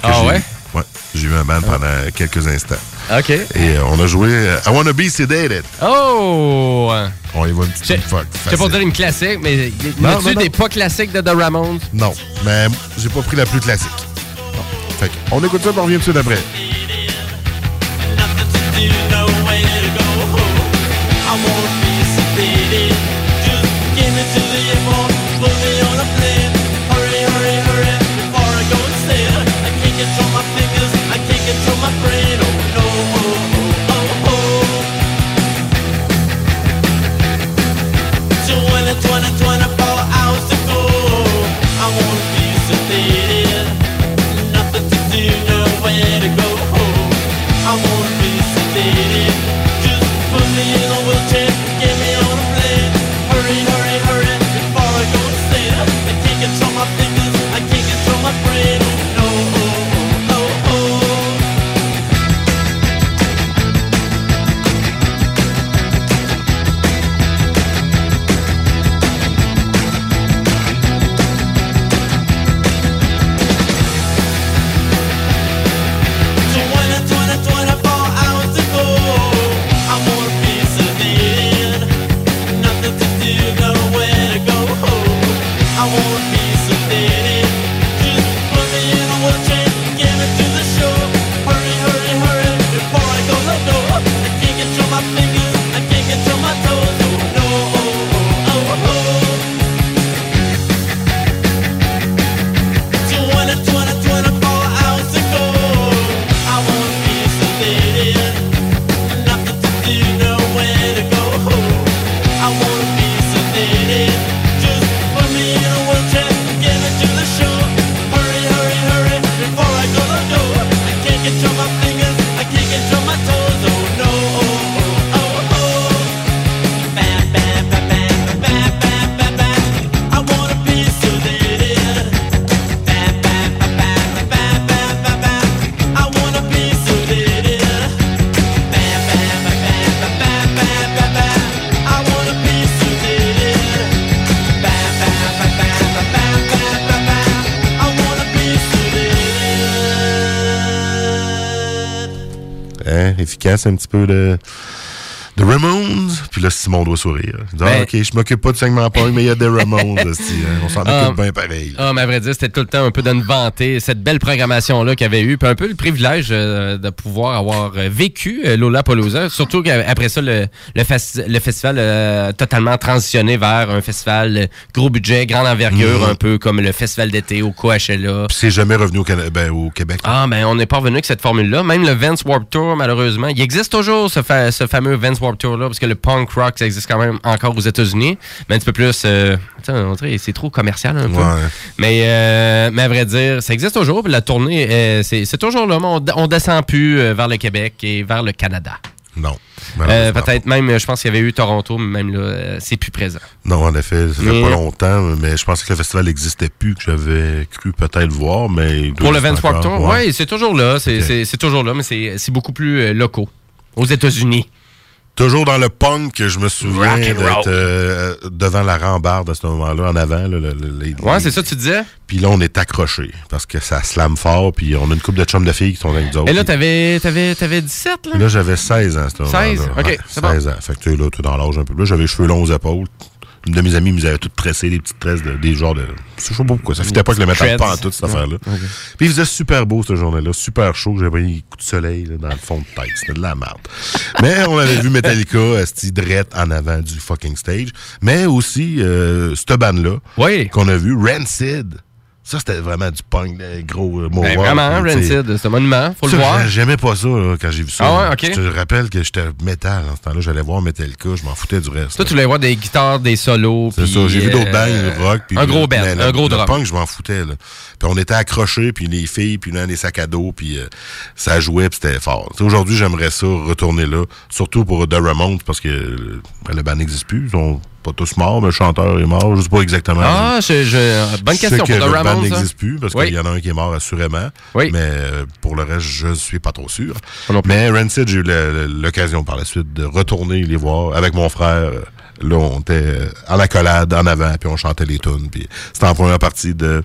Speaker 8: Ah ouais?
Speaker 7: eu. Ouais, j'ai eu un band pendant quelques instants.
Speaker 8: OK.
Speaker 7: Et euh, on a joué euh, I Wanna Be Sedated.
Speaker 8: Oh!
Speaker 7: On y va une petite fuck.
Speaker 8: c'est pas dire une classique, mais y
Speaker 7: Non,
Speaker 8: a-tu des pas classiques de The Ramones?
Speaker 7: Non, mais j'ai pas pris la plus classique. Fait que, on écoute ça, puis on revient tout de efficace, un petit peu de The Ramones. Là, Simon doit sourire. Il dit, ah,
Speaker 8: Ben-
Speaker 7: OK, je m'occupe pas du segment punk, mais il y a des Ramones. hein. On s'en
Speaker 8: Ah.
Speaker 7: occupe bien pareil.
Speaker 8: Ah, mais à vrai dire, c'était tout le temps un peu de nous vanter cette belle programmation-là qu'il y avait eu. Puis un peu le privilège euh, de pouvoir avoir euh, vécu euh, Lollapalooza. Surtout qu'après ça, le, le, festi- le festival a totalement transitionné vers un festival euh, gros budget, grande envergure,
Speaker 7: Mhm.
Speaker 8: un peu comme le festival d'été au Coachella.
Speaker 7: Puis c'est jamais revenu au, Cana- ben, au Québec.
Speaker 8: Ah, ben on n'est pas revenu avec cette formule-là. Même le Vance Warp Tour, malheureusement, il existe toujours ce, fa- ce fameux Vance Warp Tour-là, parce que le punk rock, ça existe quand même encore aux États-Unis, mais un petit peu plus. euh, c'est trop commercial un peu.
Speaker 7: Ouais.
Speaker 8: Mais, euh, mais à vrai dire, ça existe toujours. Puis la tournée, euh, c'est toujours là, on, on descend plus vers le Québec et vers le Canada.
Speaker 7: Non.
Speaker 8: Euh, Peut-être même, je pense qu'il y avait eu Toronto, mais même là, euh, c'est plus présent.
Speaker 7: Non, en effet, ça fait
Speaker 8: Mais-
Speaker 7: pas longtemps, mais je pensais que le festival n'existait plus, que j'avais cru peut-être voir, mais...
Speaker 8: Pour le
Speaker 7: exister
Speaker 8: Vance Warp
Speaker 7: encore,
Speaker 8: Tour,
Speaker 7: ouais.
Speaker 8: oui, c'est toujours là. C'est toujours là, mais c'est beaucoup plus locaux. Aux États-Unis.
Speaker 7: Toujours dans le punk, je me souviens d'être euh, devant la rambarde à ce moment-là, en avant. là, le- le- les-
Speaker 8: Ouais, c'est ça que tu disais?
Speaker 7: Puis là, on est accroché parce que ça slame fort, puis on a une couple de chums de filles qui sont avec nous autres.
Speaker 8: Et là, t'avais t'avais- t'avais 17, là?
Speaker 7: là, j'avais 16 ans à ce moment-là.
Speaker 8: 16? Ok,
Speaker 7: Ouais,
Speaker 8: c'est bon.
Speaker 7: 16 ans. Fait que tu là, tu es dans l'âge un peu. Là, j'avais les cheveux longs aux épaules. Une de mes amies me avait toutes tressé, des petites tresses, de- des genres de. Je sais pas pourquoi. Ça fitait pas que le métal pas en tout, cette affaire-là. Puis il faisait super beau, cette journée-là. Super chaud. J'avais un coup de soleil là, dans le fond de tête. C'était de la merde. Mais on avait vu Metallica, drette en avant du fucking stage. Mais aussi, euh, cette bande-là,
Speaker 8: Oui.
Speaker 7: qu'on a vu, Rancid. Ça, c'était vraiment du punk, gros euh,
Speaker 8: Ben,
Speaker 7: mohawk,
Speaker 8: vraiment. Rancid, c'est un monument, faut
Speaker 7: Ça,
Speaker 8: le voir.
Speaker 7: j'a- J'aimais pas ça là, quand j'ai vu ça.
Speaker 8: Ah ouais, ok.
Speaker 7: Je te rappelle que j'étais métal en ce temps-là. J'allais voir Metallica, je m'en foutais du reste.
Speaker 8: Toi,
Speaker 7: là.
Speaker 8: tu voulais voir des guitares, des solos.
Speaker 7: C'est ça, j'ai vu d'autres
Speaker 8: euh,
Speaker 7: bands, rock. puis
Speaker 8: un gros band, un gros
Speaker 7: le
Speaker 8: drum.
Speaker 7: punk, je m'en foutais. Là. Puis on était accrochés, puis les filles, puis là, des sacs à dos, puis euh, ça jouait, puis c'était fort. Aujourd'hui, j'aimerais ça retourner là, surtout pour The Ramones, parce que euh, le band n'existe plus. Ils pas tous morts, mais le chanteur est mort. Je sais pas exactement.
Speaker 8: Ah, je, je- bonne
Speaker 7: Je sais
Speaker 8: question
Speaker 7: que
Speaker 8: pour
Speaker 7: le band
Speaker 8: hein.
Speaker 7: n'existe plus parce
Speaker 8: Oui.
Speaker 7: qu'il y en a un qui est mort assurément.
Speaker 8: Oui.
Speaker 7: Mais euh, pour le reste, je suis pas trop sûr. Mais Rancid, j'ai eu l'occasion par la suite de retourner les voir avec mon frère. Là, on était euh, en accolade, en avant, puis on chantait les tunes. Puis c'était en première partie de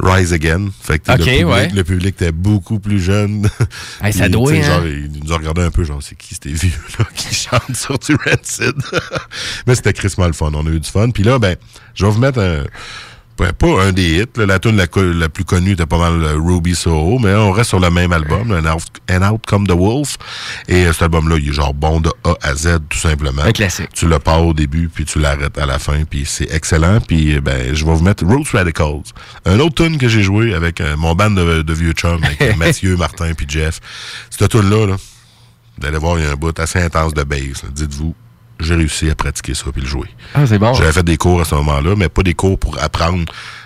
Speaker 7: Rise Again. Fait que le, public,
Speaker 8: ouais.
Speaker 7: le public était beaucoup plus jeune.
Speaker 8: Hey, ça doit, hein.
Speaker 7: genre, il nous a regardé un peu, genre, c'est qui ces vieux-là qui chantent sur du Rancid? Mais c'était crissement le fun. On a eu du fun. Puis là, ben, je vais vous mettre un... pas un des hits. là. La tune la, plus connue était pas mal euh, Ruby Soho, mais on reste sur le même album, Out, An Out Come the Wolf. Et euh, cet album-là, il est genre bon de A à Z, tout simplement.
Speaker 8: Un classique.
Speaker 7: Tu le pars au début, puis tu l'arrêtes à la fin, puis c'est excellent. Puis euh, ben, je vais vous mettre Roots Radicals. Un autre tune que j'ai joué avec euh, mon band de, de vieux chums, avec Mathieu, Martin, puis Jeff. Cette tune-là, là, vous allez voir, il y a un bout assez intense de bass. là. Dites-vous, j'ai réussi à pratiquer ça, puis le jouer.
Speaker 8: Ah, c'est bon.
Speaker 7: J'avais fait des cours à ce moment-là, mais pas des cours pour apprendre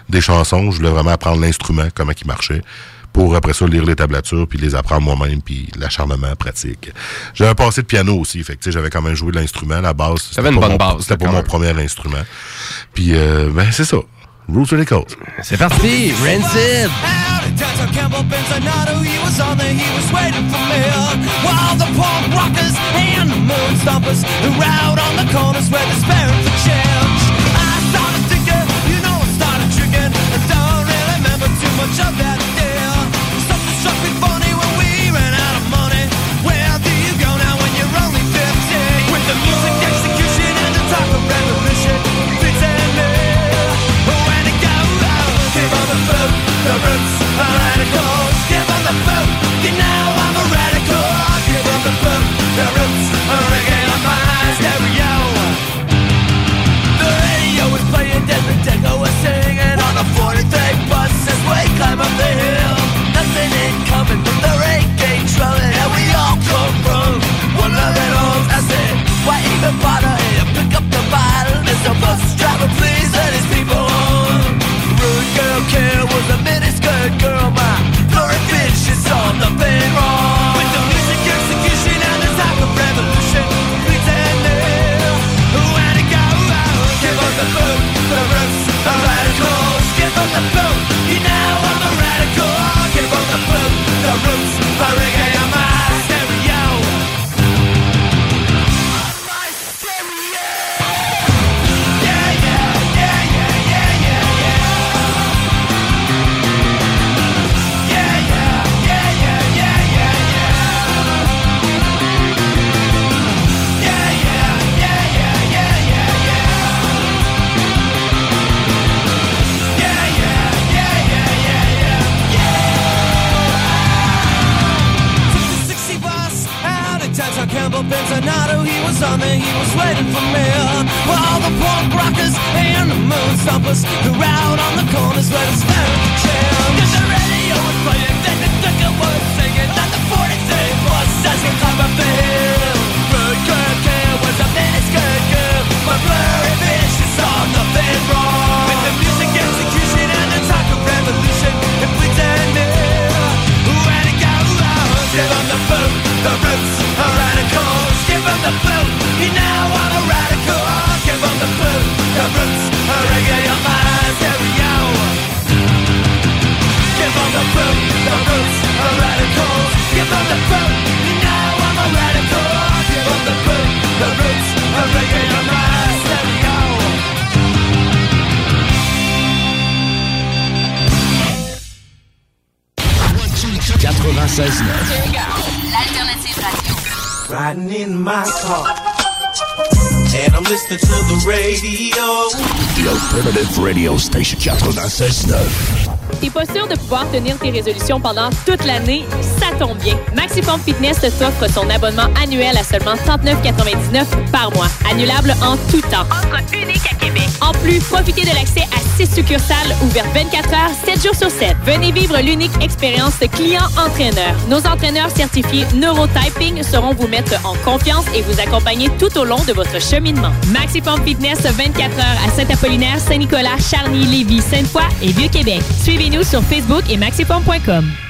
Speaker 7: des chansons. Je voulais vraiment apprendre l'instrument, comment il marchait, pour après ça lire les tablatures, puis les apprendre moi-même, puis l'acharnement pratique. J'avais passé de piano aussi, fait que tu sais, j'avais quand même joué de l'instrument, la base. c'était
Speaker 8: T'avais une bonne
Speaker 7: mon-
Speaker 8: base,
Speaker 7: C'était
Speaker 8: quand
Speaker 7: mon premier instrument. Puis, euh, ben, c'est ça. Roots Radicals.
Speaker 8: C'est parti, Rancid.
Speaker 1: Howdy, Dr. Campbell Benzinato, he was on there, he was waiting for me. While the punk rockers and the moon stompers who rode on the corners were despairing for change. I started thinking, you know, I started tricking. I don't really remember too much of that was waiting for me. While the punk rockers and the moon stompers, they're out on the corners where they're staring you now I'm a radical. Give them the boot, the roots are reggae on my stereo. Give them the boot, the roots are radicals. Give them the boot, you know I'm a radical. Give them the boot, the roots are reggae on my stereo.
Speaker 6: L'alternative radio.
Speaker 1: Riding in my car. And I'm listening to the radio.
Speaker 9: The Alternative Radio Station 96.9.
Speaker 10: T'es pas sûr de pouvoir tenir tes résolutions pendant toute l'année? Tombe bien. Maximum Fitness t'offre son abonnement annuel à seulement 39,99 par mois. Annulable en tout temps. Offre unique à Québec. En plus, profitez de l'accès à 6 succursales ouvertes 24 heures, 7 jours sur 7. Venez vivre l'unique expérience client-entraîneur. Nos entraîneurs certifiés Neurotyping sauront vous mettre en confiance et vous accompagner tout au long de votre cheminement. Maximum Fitness 24 heures à Saint-Apollinaire, Saint-Nicolas, Charny, Lévis, Sainte-Foy et Vieux-Québec. Suivez-nous sur Facebook et maximum.com.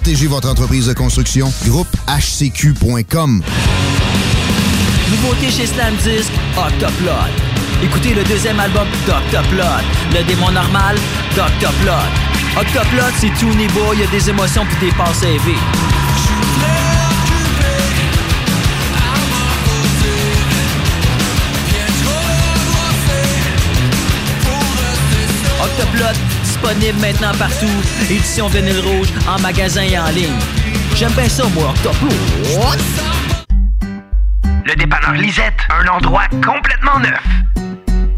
Speaker 5: Protégez votre entreprise de construction. Groupe HCQ.com.
Speaker 11: Nouveauté chez Slamdisk, Octoplot. Écoutez le deuxième album d'Octoplot. Le démon normal, d'Octoplot. Octoplot, c'est tout niveau, il y a des émotions puis des passes élevées. Octoplot, disponible maintenant partout. Édition vinyle rouge, en magasin et en ligne. J'aime bien ça, moi, Octoplot.
Speaker 3: Le dépanneur Lisette, un endroit complètement neuf.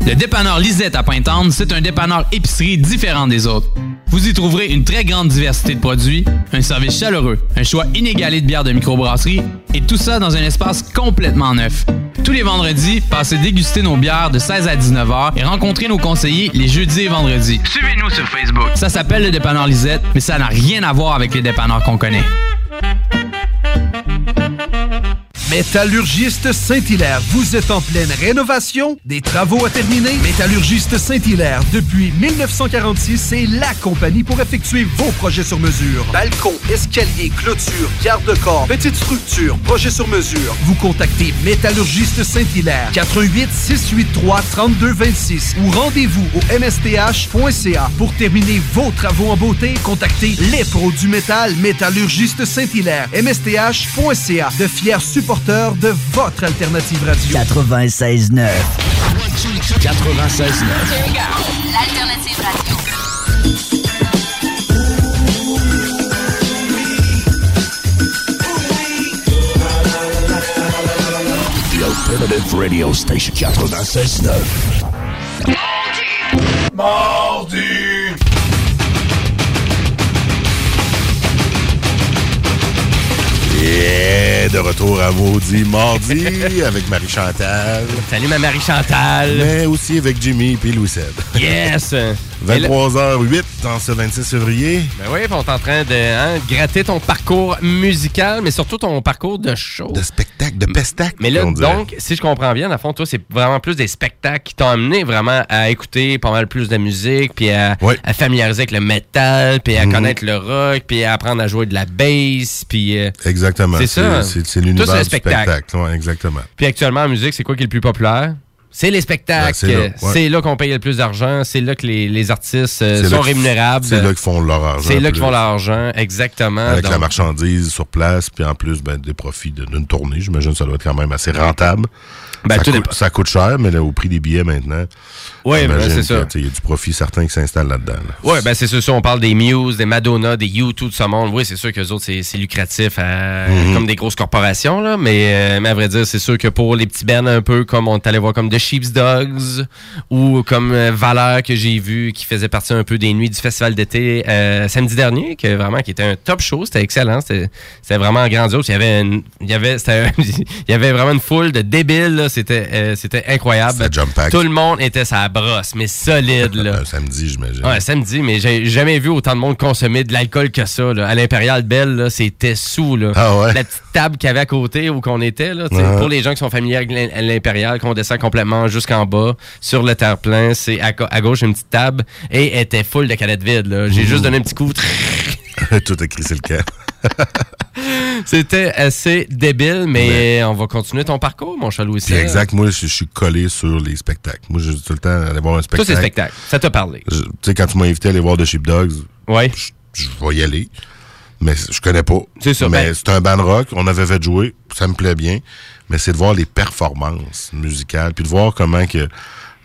Speaker 4: Le dépanneur Lisette à Pointe-Tendre, c'est un dépanneur épicerie différent des autres. Vous y trouverez une très grande diversité de produits, un service chaleureux, un choix inégalé de bières de microbrasserie et tout ça dans un espace complètement neuf. Tous les vendredis, passez déguster nos bières de 16 à 19 heures et rencontrez nos conseillers les jeudis et vendredis.
Speaker 3: Suivez-nous sur Facebook.
Speaker 4: Ça s'appelle le dépanneur Lisette, mais ça n'a rien à voir avec les dépanneurs qu'on connaît.
Speaker 12: Métallurgiste Saint-Hilaire, vous êtes en pleine rénovation? Des travaux à terminer? Métallurgiste Saint-Hilaire, depuis 1946, c'est la compagnie pour effectuer vos projets sur mesure. Balcon, escalier, clôture, garde-corps, petite structure, projet sur mesure. Vous contactez Métallurgiste Saint-Hilaire, 88 683 3226 ou rendez-vous au msth.ca. Pour terminer vos travaux en beauté, contactez les pros du métal Métallurgiste Saint-Hilaire, msth.ca. De fiers supporters de votre alternative radio.
Speaker 11: 96.9.
Speaker 9: 96.9.
Speaker 6: L'alternative radio.
Speaker 9: The Alternative Radio Station 96.9.
Speaker 7: Mardi! De retour à Maudit Mardi avec Marie-Chantal.
Speaker 8: Salut ma Marie-Chantal.
Speaker 7: Mais aussi avec Jimmy et Louis Seb.
Speaker 8: Yes!
Speaker 7: 23h08 en ce 26 février.
Speaker 8: Ben oui, on est en train de hein, gratter ton parcours musical, mais surtout ton parcours de show.
Speaker 7: De spectacle, de pestacle.
Speaker 8: Mais là, donc, si je comprends bien, dans le fond, toi, c'est vraiment plus des spectacles qui t'ont amené vraiment à écouter pas mal plus de musique, puis à, à familiariser avec le métal, puis à
Speaker 7: Mhm.
Speaker 8: connaître le rock, puis à apprendre à jouer de la bass, puis... euh,
Speaker 7: Exactement.
Speaker 8: C'est ça.
Speaker 7: C'est
Speaker 8: Toi,
Speaker 7: l'univers du
Speaker 8: spectacle.
Speaker 7: spectacle. ouais, exactement.
Speaker 8: Puis actuellement, en musique, c'est quoi qui est le plus populaire? C'est les spectacles.
Speaker 7: Ben, c'est là, ouais.
Speaker 8: C'est là qu'on paye le plus d'argent. C'est là que les, les artistes euh, sont rémunérables.
Speaker 7: C'est là qu'ils font leur argent.
Speaker 8: C'est là qu'ils font leur argent, exactement.
Speaker 7: Avec la marchandise sur place, puis en plus, ben, des profits d'une tournée. J'imagine que ça doit être quand même assez rentable.
Speaker 8: Ben,
Speaker 7: ça,
Speaker 8: tout
Speaker 7: coûte, ça coûte cher, mais là, au prix des billets maintenant,
Speaker 8: ben, c'est ça.
Speaker 7: Il y a du profit certain qui s'installe là-dedans. là.
Speaker 8: Ouais, ben c'est sûr, on parle des Muse, des Madonna, des U2 de ce monde. Oui, c'est sûr que autres, c'est lucratif à-
Speaker 7: Mhm.
Speaker 8: comme des grosses corporations, là. Mais, euh, mais à vrai dire, c'est sûr que pour les petits bands un peu comme on est allé voir comme The Sheep's Dogs ou comme euh, Valeur que j'ai vu qui faisait partie un peu des nuits du festival d'été euh, samedi dernier, que vraiment qui était un top show, c'était excellent, c'était vraiment grandiose. Il y avait une- il y avait il y avait vraiment une foule de débiles, c'était euh, c'était incroyable. Tout le monde était sa brosse, mais solide là.
Speaker 7: Un samedi, j'imagine.
Speaker 8: Ouais, samedi, mais j'ai jamais vu autant de monde consommer de l'alcool que ça. Là. À l'Impérial Belle, c'était sous. Là.
Speaker 7: Ah ouais?
Speaker 8: La petite table qu'il y avait à côté où qu'on était, là,
Speaker 7: Ouais.
Speaker 8: pour les gens qui sont familiers avec l'Im- l'Impérial, qu'on descend complètement jusqu'en bas, sur le terre-plein, c'est à, à gauche une petite table et elle était full de canettes vides. J'ai
Speaker 7: Mmh.
Speaker 8: juste donné un petit coup.
Speaker 7: Tout écrit sur le camp.
Speaker 8: C'était assez débile, mais on va continuer ton parcours, mon chat Louis.
Speaker 7: Puis exact, moi, je je suis collé sur les spectacles. Moi, j'ai tout le temps aller voir un
Speaker 8: Tous
Speaker 7: spectacle.
Speaker 8: ces spectacles. Ça t'a parlé.
Speaker 7: Tu sais, quand tu m'as invité à aller voir The Sheepdogs,
Speaker 8: ouais.
Speaker 7: je, je vais y aller. Mais je connais pas.
Speaker 8: C'est ça,
Speaker 7: Mais
Speaker 8: ben-
Speaker 7: c'est un band rock. On avait fait jouer. Ça me plaît bien. Mais c'est de voir les performances musicales. Puis de voir comment que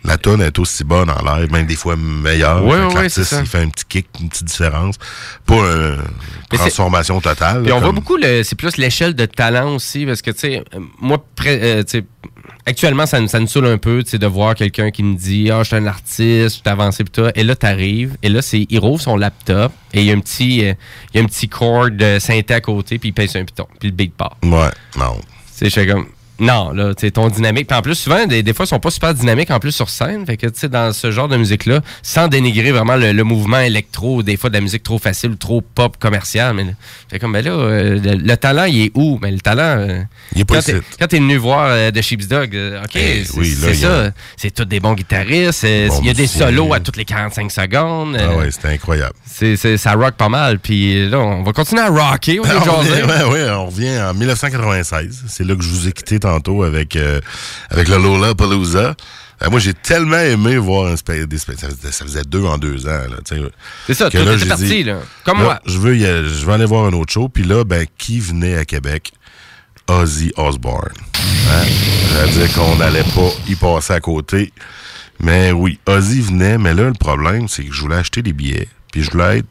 Speaker 7: la tonne est aussi bonne en live, même des fois meilleure. L'artiste, il fait un petit kick, une petite différence. Pas une
Speaker 8: Mais
Speaker 7: transformation totale.
Speaker 8: Puis on
Speaker 7: comme-
Speaker 8: voit beaucoup, le- c'est plus l'échelle de talent aussi, parce que, tu sais, euh, moi, pré- euh, tu sais, actuellement, ça, me saoule un peu, de voir quelqu'un qui me dit, ah, je suis un artiste, je suis avancé, pis tout. Et là, t'arrives, et là, c'est, il rouvre son laptop, et il y a un petit, euh, il y a un petit chord de synthé à côté, puis il pèse un piton, puis le beat part.
Speaker 7: Ouais, non.
Speaker 8: Tu sais, je fais comme. Non, là, tu sais, ton dynamique. Puis en plus, souvent, des, des fois, ils sont pas super dynamiques en plus sur scène. Fait que, tu sais, dans ce genre de musique-là, sans dénigrer vraiment le, le mouvement électro, des fois de la musique trop facile trop pop commerciale. Mais, là, fait comme, ben là, euh, le, le talent, il est où? Mais le talent. euh,
Speaker 7: Il est pas
Speaker 8: quand t'es- venu voir euh, The Sheep's Dog, euh, OK,
Speaker 7: Eh
Speaker 8: c'est
Speaker 7: oui,
Speaker 8: c'est
Speaker 7: a-
Speaker 8: ça. C'est tous des bons guitaristes.
Speaker 7: Bon
Speaker 8: Il y a des solos à toutes les 45 secondes.
Speaker 7: Ah ouais, c'était incroyable.
Speaker 8: c'est, c'est- ça rock pas mal. Puis là, on va continuer à rocker. On est
Speaker 7: on,
Speaker 8: jasé.
Speaker 7: revient, ouais, ouais, on revient en 1996. C'est là que je vous ai quitté tantôt avec, euh, avec le Lola Palooza. Euh, moi, j'ai tellement aimé voir un spe- des spe- ça, faisait, ça faisait deux en deux ans. tu.
Speaker 8: C'est ça, était
Speaker 7: j'ai
Speaker 8: parti,
Speaker 7: dit,
Speaker 8: là. Comme moi.
Speaker 7: Je veux, je veux aller voir un autre show. Puis là, ben, qui venait à Québec? Ozzy Osbourne. Hein? C'est-à-dire qu'on n'allait pas y passer à côté. Mais oui, Ozzy venait, mais là, le problème, c'est que je voulais acheter des billets. Puis je voulais être,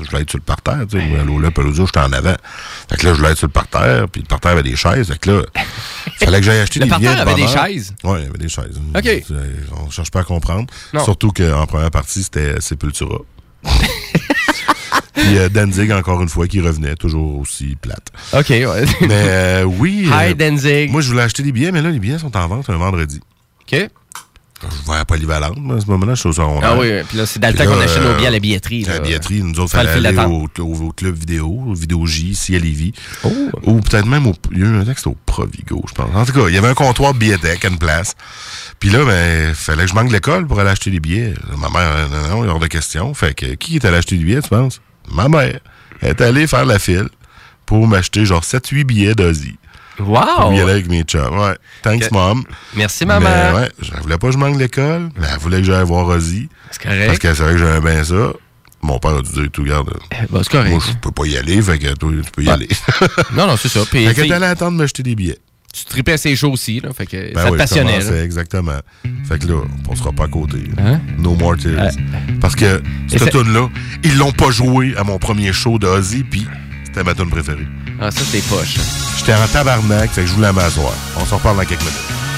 Speaker 7: je être sur le parterre, tu sais. Moi, Lola Pelusa, j'étais en avant. Fait que là, je voulais être sur le parterre, puis le parterre avait des chaises. Fait que là, fallait que j'aille acheter
Speaker 8: Le
Speaker 7: des billets.
Speaker 8: parterre
Speaker 7: de
Speaker 8: avait des chaises?
Speaker 7: Oui, il y avait des chaises.
Speaker 8: OK.
Speaker 7: C'est- On cherche pas à comprendre.
Speaker 8: Non.
Speaker 7: Surtout qu'en première partie, c'était Sepultura. Puis euh, Danzig, encore une fois, qui revenait, toujours aussi plate.
Speaker 8: OK, ouais.
Speaker 7: Mais euh, oui.
Speaker 8: Hi,
Speaker 7: euh,
Speaker 8: Danzig.
Speaker 7: Moi, je voulais acheter des billets, mais là, les billets sont en vente un vendredi.
Speaker 8: OK.
Speaker 7: Je vais à Polyvalente, à ce moment-là, je suis au secondaire.
Speaker 8: Ah oui, puis là, c'est dans le temps qu'on achète nos
Speaker 7: euh,
Speaker 8: billets à la billetterie.
Speaker 7: À la billetterie, nous autres, fallait aller au, au- club vidéo, au Vidéo J, ici à Lévis.
Speaker 8: Oh.
Speaker 7: Ou peut-être même au. Il y a eu un texte au Provigo, je pense. En tout cas, il y avait un comptoir de billetteque à une place. Puis là, ben, fallait que je manque de l'école pour aller acheter des billets. Ma mère, non, non, il y a hors de question. Fait que qui est allé acheter des billets, tu penses? Ma mère. Elle est allée faire la file pour m'acheter genre 7-8 billets d'Ozzy.
Speaker 8: Wow!
Speaker 7: Pour y aller avec mes chums. Ouais. Thanks,
Speaker 8: Ok.
Speaker 7: mom.
Speaker 8: Merci,
Speaker 7: Mais,
Speaker 8: maman.
Speaker 7: ouais, je voulais pas que je manque l'école. mais Elle voulait que j'aille voir Ozzy.
Speaker 8: C'est correct.
Speaker 7: Parce qu'elle savait que j'aimais bien ça. Mon père a dû dire, tout, regarde.
Speaker 8: bah, c'est correct.
Speaker 7: Moi, je peux pas y aller, fait que toi, tu peux y
Speaker 8: Ouais.
Speaker 7: aller.
Speaker 8: Non, non, c'est ça. Puis,
Speaker 7: fait que t'allais attendre de m'acheter des billets.
Speaker 8: tu tripais assez chaud aussi, là. Fait que
Speaker 7: Ben
Speaker 8: ça te
Speaker 7: oui,
Speaker 8: passionnait,
Speaker 7: commençait,
Speaker 8: là.
Speaker 7: exactement. Fait que là, on sera pas à côté.
Speaker 8: Hein?
Speaker 7: No more tears. Parce que
Speaker 8: Et
Speaker 7: cette
Speaker 8: c'est-
Speaker 7: tune-là, ils l'ont pas joué à mon premier show de Ozzy, puis c'était ma tune préférée.
Speaker 8: Ah, ça, c'est poche.
Speaker 7: J'étais en tabarnak, fait que je voulais m'asseoir. On s'en reparle dans quelques minutes.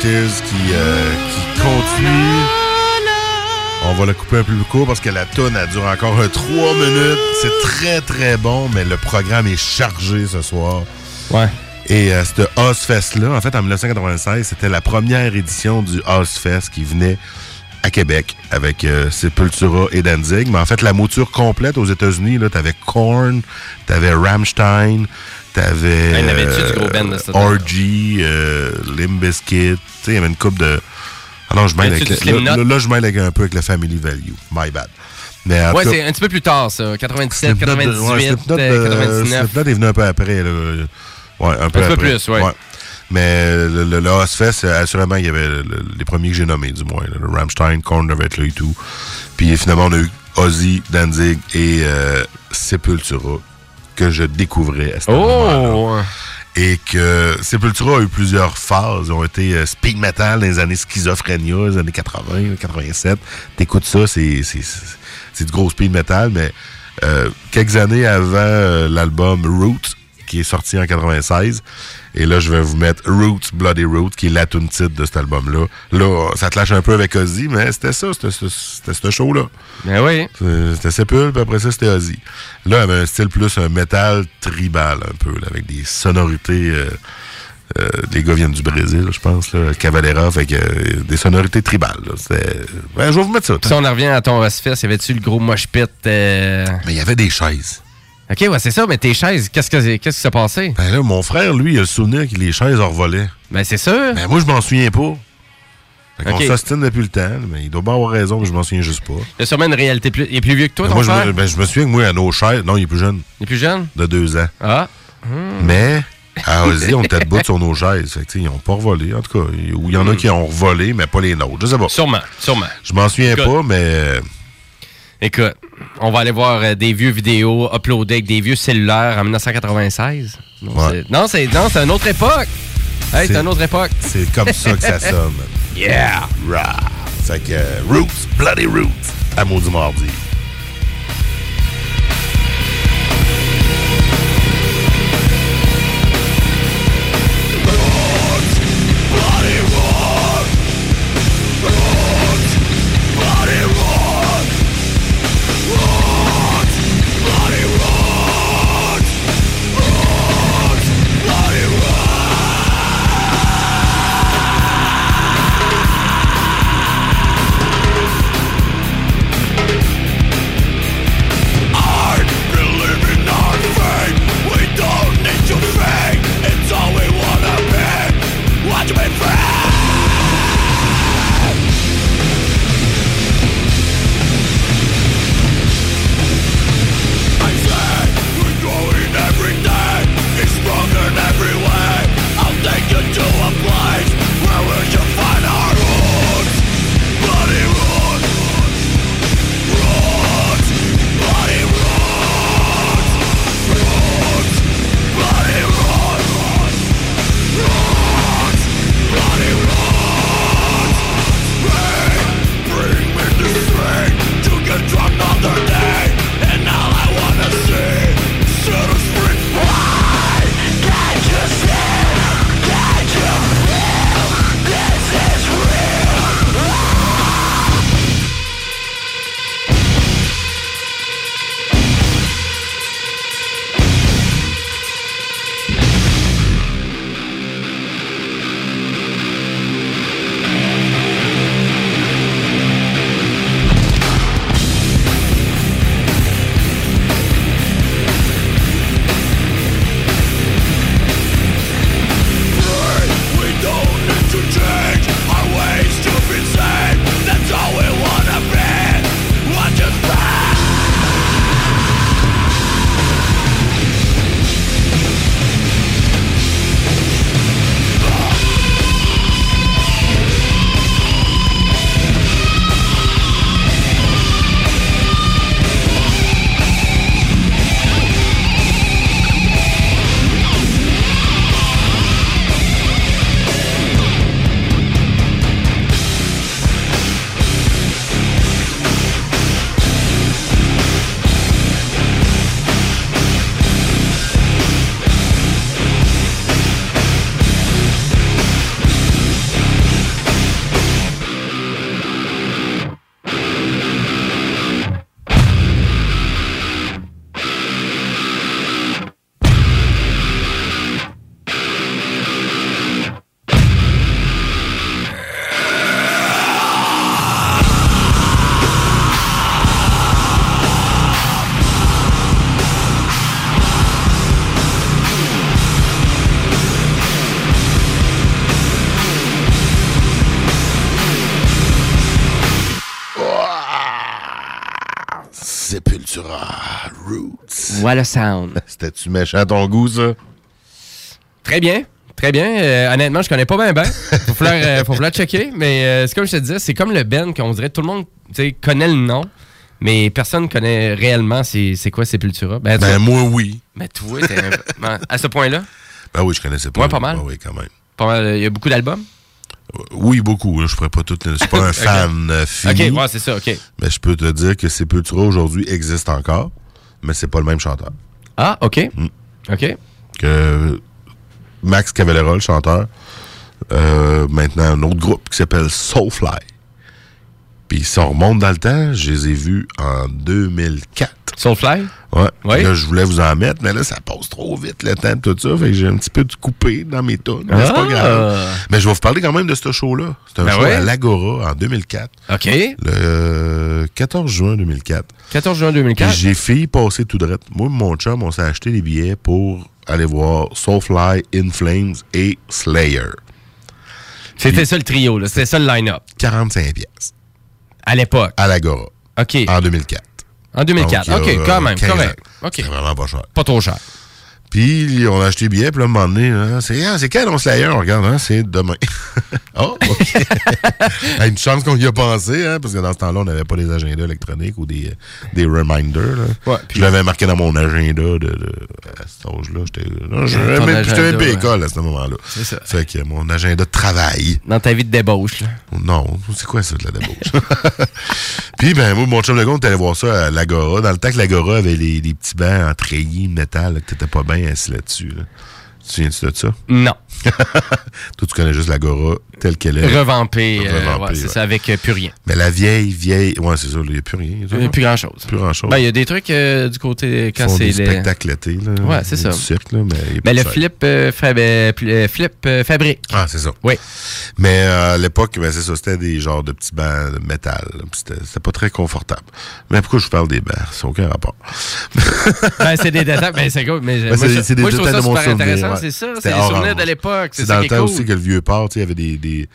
Speaker 7: Qui, euh, qui continue. On va la couper un peu plus court parce que la tonne elle dure encore un 3 minutes. C'est très très bon, mais le programme est chargé ce soir.
Speaker 8: Ouais.
Speaker 7: Et euh, ce Ozfest-là, en fait, en 1996, c'était la première édition du Ozfest qui venait à Québec avec euh, Sepultura et Danzig. Mais en fait, la mouture complète aux États-Unis, là, t'avais Korn, t'avais Rammstein, t'avais
Speaker 8: du gros band de ce temps-là?
Speaker 7: RG, euh, Limp Bizkit. Tu sais, il y avait une coupe de... Ah non, je mêle
Speaker 8: Y'avais-tu
Speaker 7: avec...
Speaker 8: du
Speaker 7: le- Là, je mêle avec un peu avec le Family Value. My bad. Mais
Speaker 8: Ouais, c'est un petit peu plus tard, ça. 97,
Speaker 7: Slipknot de-
Speaker 8: 98,
Speaker 7: ouais, Slipknot,
Speaker 8: euh,
Speaker 7: euh,
Speaker 8: 99.
Speaker 7: Slipknot est venu un peu après. Là. Ouais, un peu
Speaker 8: petit peu
Speaker 7: après.
Speaker 8: plus, ouais.
Speaker 7: Mais le, le, le Ozfest, euh, assurément, il y avait le- le- les premiers que j'ai nommés, du moins. là. Le Rammstein, Korn et tout. Puis finalement, on a eu Ozzy, Danzig et euh, Sepultura que je découvrais à ce moment-là.
Speaker 8: Oh!
Speaker 7: Et que Sepultura a eu plusieurs phases. Ils ont été euh, speed metal dans les années schizophrénia, les années 80, 87. T'écoutes ça, c'est c'est- c'est- c'est du gros speed metal, mais euh, quelques années avant euh, l'album Roots, qui est sorti en 96. Et là, je vais vous mettre Roots, Bloody Roots, qui est la tune titre de cet album-là. Là, ça te lâche un peu avec Ozzy, mais c'était ça, c'était ce- show-là.
Speaker 8: Ben oui.
Speaker 7: C'était Sepul, puis après ça, c'était Ozzy. Là, il avait un style plus un métal tribal, un peu, là, avec des sonorités. euh, euh, les gars viennent du Brésil, je pense, là, Cavalera, fait que euh, des sonorités tribales. Ouais, je vais vous mettre ça.
Speaker 8: Si on en revient à ton Ozfest, y avait-tu le gros mosh pit? euh?
Speaker 7: Mais il y avait des chaises.
Speaker 8: OK, ouais, c'est ça, mais tes chaises, qu'est-ce que qu'est-ce qui s'est passé?
Speaker 7: Ben là, mon frère, lui, il a le souvenir que les chaises en revolaient.
Speaker 8: Ben c'est sûr.
Speaker 7: Ben moi, je m'en souviens pas. Fait qu'on
Speaker 8: Ok.
Speaker 7: s'ostine depuis le temps, mais il doit bien avoir raison, mais je m'en souviens juste pas.
Speaker 8: Il y a sûrement une réalité plus. Il est plus vieux que toi,
Speaker 7: Ben,
Speaker 8: ton
Speaker 7: moi, je
Speaker 8: frère?
Speaker 7: me, ben, je me souviens que moi, à nos chaises, non, il est plus jeune.
Speaker 8: Il est plus jeune?
Speaker 7: De deux ans.
Speaker 8: Ah.
Speaker 7: Mais à Ozzy, on était debout sur nos chaises. Fait que, ils n'ont pas revolé, en tout cas. Ou il y en a qui ont revolé, mais pas les nôtres. Je sais pas.
Speaker 8: Sûrement, sûrement.
Speaker 7: Je m'en souviens pas, mais.
Speaker 8: Écoute, on va aller voir euh, des vieux vidéos uploadés avec des vieux cellulaires en 1996. Non,
Speaker 7: Ouais.
Speaker 8: c'est- c'est c'est une autre époque. Hey, c'est
Speaker 7: C'est-
Speaker 8: une autre époque.
Speaker 7: C'est comme ça que ça sonne.
Speaker 8: Yeah!
Speaker 7: Rah. Fait que Roots, Bloody Roots, à maudit mardi.
Speaker 8: A sound.
Speaker 7: C'était-tu méchant à ton goût, ça?
Speaker 8: Très bien. Très bien. Euh, honnêtement, je connais pas bien ben. Faut falloir, euh, faut falloir checker. Mais euh, c'est comme je te disais, c'est comme le Ben qu'on dirait tout le monde connaît le nom, mais personne connaît réellement c'est c'est quoi Sepultura. Ben,
Speaker 7: Ben, moi, oui.
Speaker 8: Mais toi, t'es un- ben, à ce point-là,
Speaker 7: Ben oui, je connaissais pas.
Speaker 8: Ouais, pas mal.
Speaker 7: Ouais, oui, quand même.
Speaker 8: pas mal, il y a beaucoup d'albums?
Speaker 7: Oui, beaucoup. là, Je ferais pas tout. Je suis pas un fan euh, fini.
Speaker 8: Ok, ouais, c'est ça, ok.
Speaker 7: Mais je peux te dire que Sepultura aujourd'hui existe encore, mais c'est pas le même chanteur.
Speaker 8: Ah, ok.
Speaker 7: Mm.
Speaker 8: Ok.
Speaker 7: Que Max Cavalera, le chanteur, euh, maintenant un autre groupe qui s'appelle Soulfly. Puis si on remonte dans le temps, je les ai vus en 2004.
Speaker 8: Soulfly?
Speaker 7: Ouais.
Speaker 8: Oui.
Speaker 7: Là, je voulais vous en mettre, mais là, ça passe trop vite le temps de tout ça. Fait que j'ai un petit peu de coupé dans mes tonnes. Mais c'est pas
Speaker 8: Ah.
Speaker 7: grave. Mais je vais vous parler quand même de ce show-là. C'est un
Speaker 8: Ben
Speaker 7: show
Speaker 8: ouais.
Speaker 7: à l'Agora en 2004.
Speaker 8: OK.
Speaker 7: Le 14 juin 2004.
Speaker 8: 14 juin 2004.
Speaker 7: Puis j'ai failli passer tout de suite. Moi et mon chum, on s'est acheté des billets pour aller voir Soulfly, In Flames et Slayer.
Speaker 8: C'était ça le trio, là. C'était ça le line-up.
Speaker 7: 45 pièces.
Speaker 8: À l'époque.
Speaker 7: À l'Agora.
Speaker 8: OK.
Speaker 7: En 2004.
Speaker 8: En 2004.
Speaker 7: Donc,
Speaker 8: OK, quand même.
Speaker 7: 15
Speaker 8: Correct. OK.
Speaker 7: Vraiment pas cher.
Speaker 8: Pas trop cher.
Speaker 7: Puis on a acheté des billets, puis là, à un moment donné, hein, c'est ah, c'est quand on Slayer? Regarde, hein, c'est demain. oh, OK. Une chance qu'on y a pensé, hein, parce que dans ce temps-là, on n'avait pas des agendas électroniques ou des, des reminders. Là.
Speaker 8: Ouais,
Speaker 7: je l'avais marqué dans mon agenda de, de- à cet âge-là. J'étais même- même
Speaker 8: agenda, ouais.
Speaker 7: école à ce moment-là.
Speaker 8: C'est ça.
Speaker 7: Fait que mon agenda de travail.
Speaker 8: Dans ta vie de débauche, là.
Speaker 7: Non, c'est quoi ça de la débauche? Puis, ben, moi, mon chum de est allé voir ça à l'Agora. Dans le temps que l'Agora avait les, les petits bancs en treillis métal, là, que t'étais pas bien assis là-dessus. Là. Tu te souviens-tu de ça?
Speaker 8: Non.
Speaker 7: Toi, tu connais juste l'Agora telle qu'elle est.
Speaker 8: Revampé. euh,
Speaker 7: Revampée,
Speaker 8: ouais, c'est
Speaker 7: ouais.
Speaker 8: ça, avec euh, plus rien.
Speaker 7: Mais la vieille, vieille. Ouais, c'est ça, il n'y a plus rien.
Speaker 8: Il n'y a plus grand-chose.
Speaker 7: Plus grand-chose.
Speaker 8: Ben, il y a des trucs euh, du côté quand c'est les-
Speaker 7: spectacles l'été, là.
Speaker 8: Ouais, c'est
Speaker 7: Du
Speaker 8: ça.
Speaker 7: cirque, là, mais
Speaker 8: Ben, le flip, euh, fab- euh, euh, flip euh, fabrique.
Speaker 7: Ah, c'est ça.
Speaker 8: Oui.
Speaker 7: Mais euh, à l'époque, ben, c'est ça, c'était des genres de petits bancs de métal. C'était pas très confortable. Mais pourquoi je vous parle des bancs? N'a aucun rapport.
Speaker 8: ben, c'est des détails. Ben, c'est cool. Mais
Speaker 7: Ben,
Speaker 8: moi,
Speaker 7: c'est-
Speaker 8: je-
Speaker 7: c'est des
Speaker 8: moi, je trouve
Speaker 7: détails
Speaker 8: ça
Speaker 7: de mon
Speaker 8: super
Speaker 7: souvenir,
Speaker 8: intéressant. C'est ça. C'est les souvenirs de l'époque. C'est
Speaker 7: dans le temps
Speaker 8: cool.
Speaker 7: aussi que le vieux port, il y avait des, des,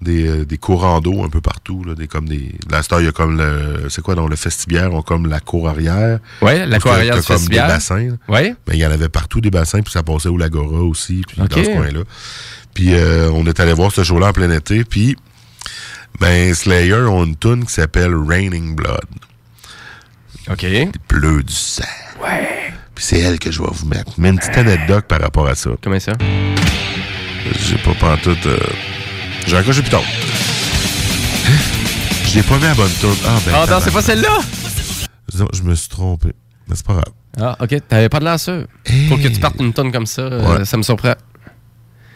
Speaker 7: des, euh, des courants d'eau un peu partout. Là, des, comme des, la star, il y a comme le. C'est quoi, donc le vestibiaire ont comme la cour arrière.
Speaker 8: Ouais, la cour arrière du
Speaker 7: comme des bassins.
Speaker 8: Ouais.
Speaker 7: Ben, il y en avait partout des bassins, puis ça passait au Lagora aussi, puis dans ce coin-là. Puis euh, on est allé voir ce show-là en plein été, puis ben, Slayer ont une tune qui s'appelle Raining Blood.
Speaker 8: OK.
Speaker 7: Il pleut du sang. Ouais. Puis c'est elle que je vais vous mettre. Mais une petite anecdote par rapport à ça.
Speaker 8: Comment ça?
Speaker 7: J'ai pas pantoute... Euh... J'ai accroché plus tard. Je l'ai pas mis à la bonne tune. Ah, ben,
Speaker 8: Ah, non, c'est pas celle-là?
Speaker 7: Non, je me suis trompé. Mais c'est pas grave.
Speaker 8: Ah, OK. T'avais pas de l'air sûr. Pour que tu partes une tonne comme ça, euh, ça me surprend.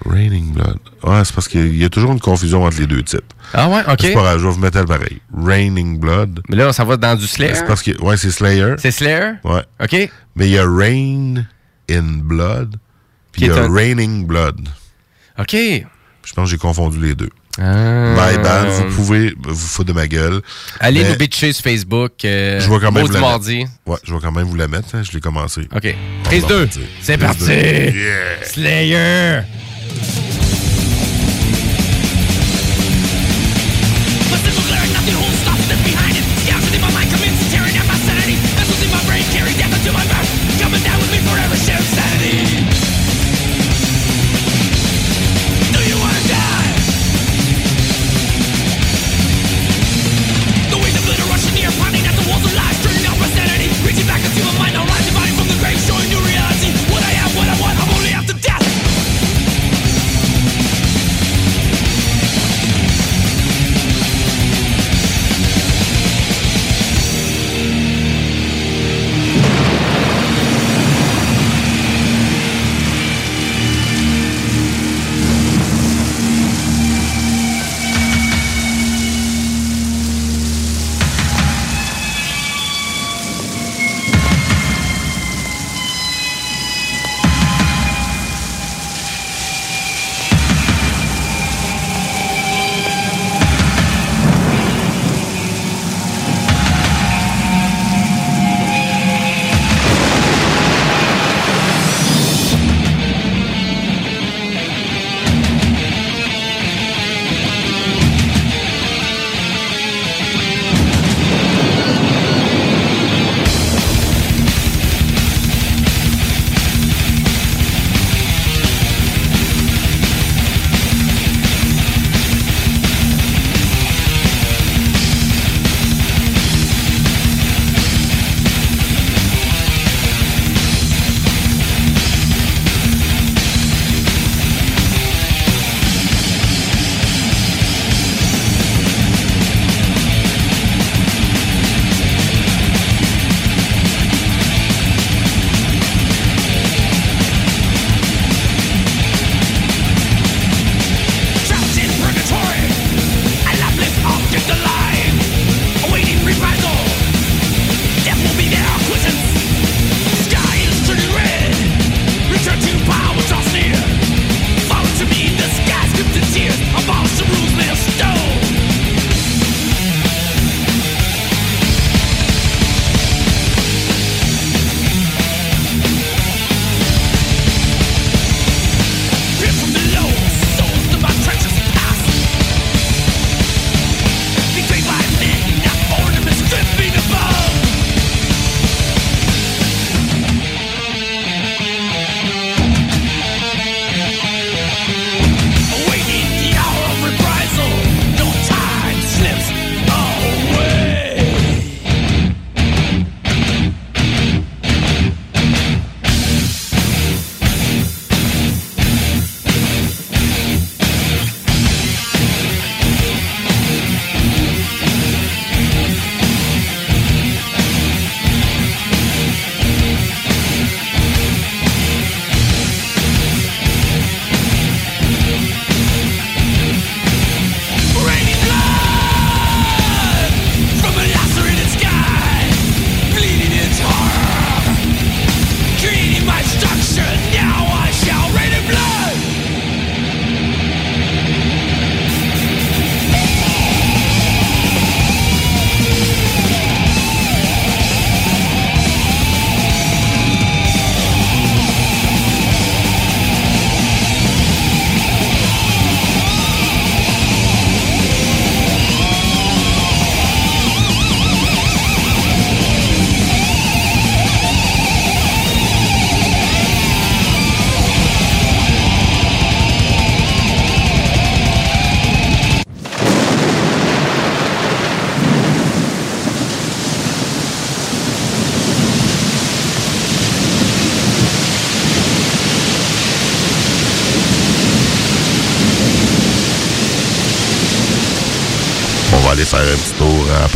Speaker 7: Raining Blood. Ouais, c'est parce qu'il y a toujours une confusion entre les deux titres.
Speaker 8: Ah ouais, OK.
Speaker 7: C'est pas grave, je vais vous mettre elle pareil. Raining Blood.
Speaker 8: Mais là, ça va dans du Slayer?
Speaker 7: C'est parce que, ouais, c'est Slayer.
Speaker 8: C'est Slayer?
Speaker 7: Ouais.
Speaker 8: OK.
Speaker 7: Mais il y a Rain in Blood. Puis il y a
Speaker 8: un-
Speaker 7: Raining Blood.
Speaker 8: OK.
Speaker 7: Je pense que j'ai confondu les deux.
Speaker 8: Ah.
Speaker 7: My bad, vous pouvez vous foutre de ma gueule.
Speaker 8: Allez
Speaker 7: Mais
Speaker 8: nous bitcher sur Facebook. euh,
Speaker 7: Je vais quand même
Speaker 8: Maudit
Speaker 7: vous la
Speaker 8: mardi.
Speaker 7: Ouais, je vais quand même vous la mettre. hein, Je l'ai commencé.
Speaker 8: OK. Prise
Speaker 7: va
Speaker 8: 2.
Speaker 7: repartir.
Speaker 8: C'est parti.
Speaker 7: Yeah.
Speaker 8: Slayer.
Speaker 1: Thank you.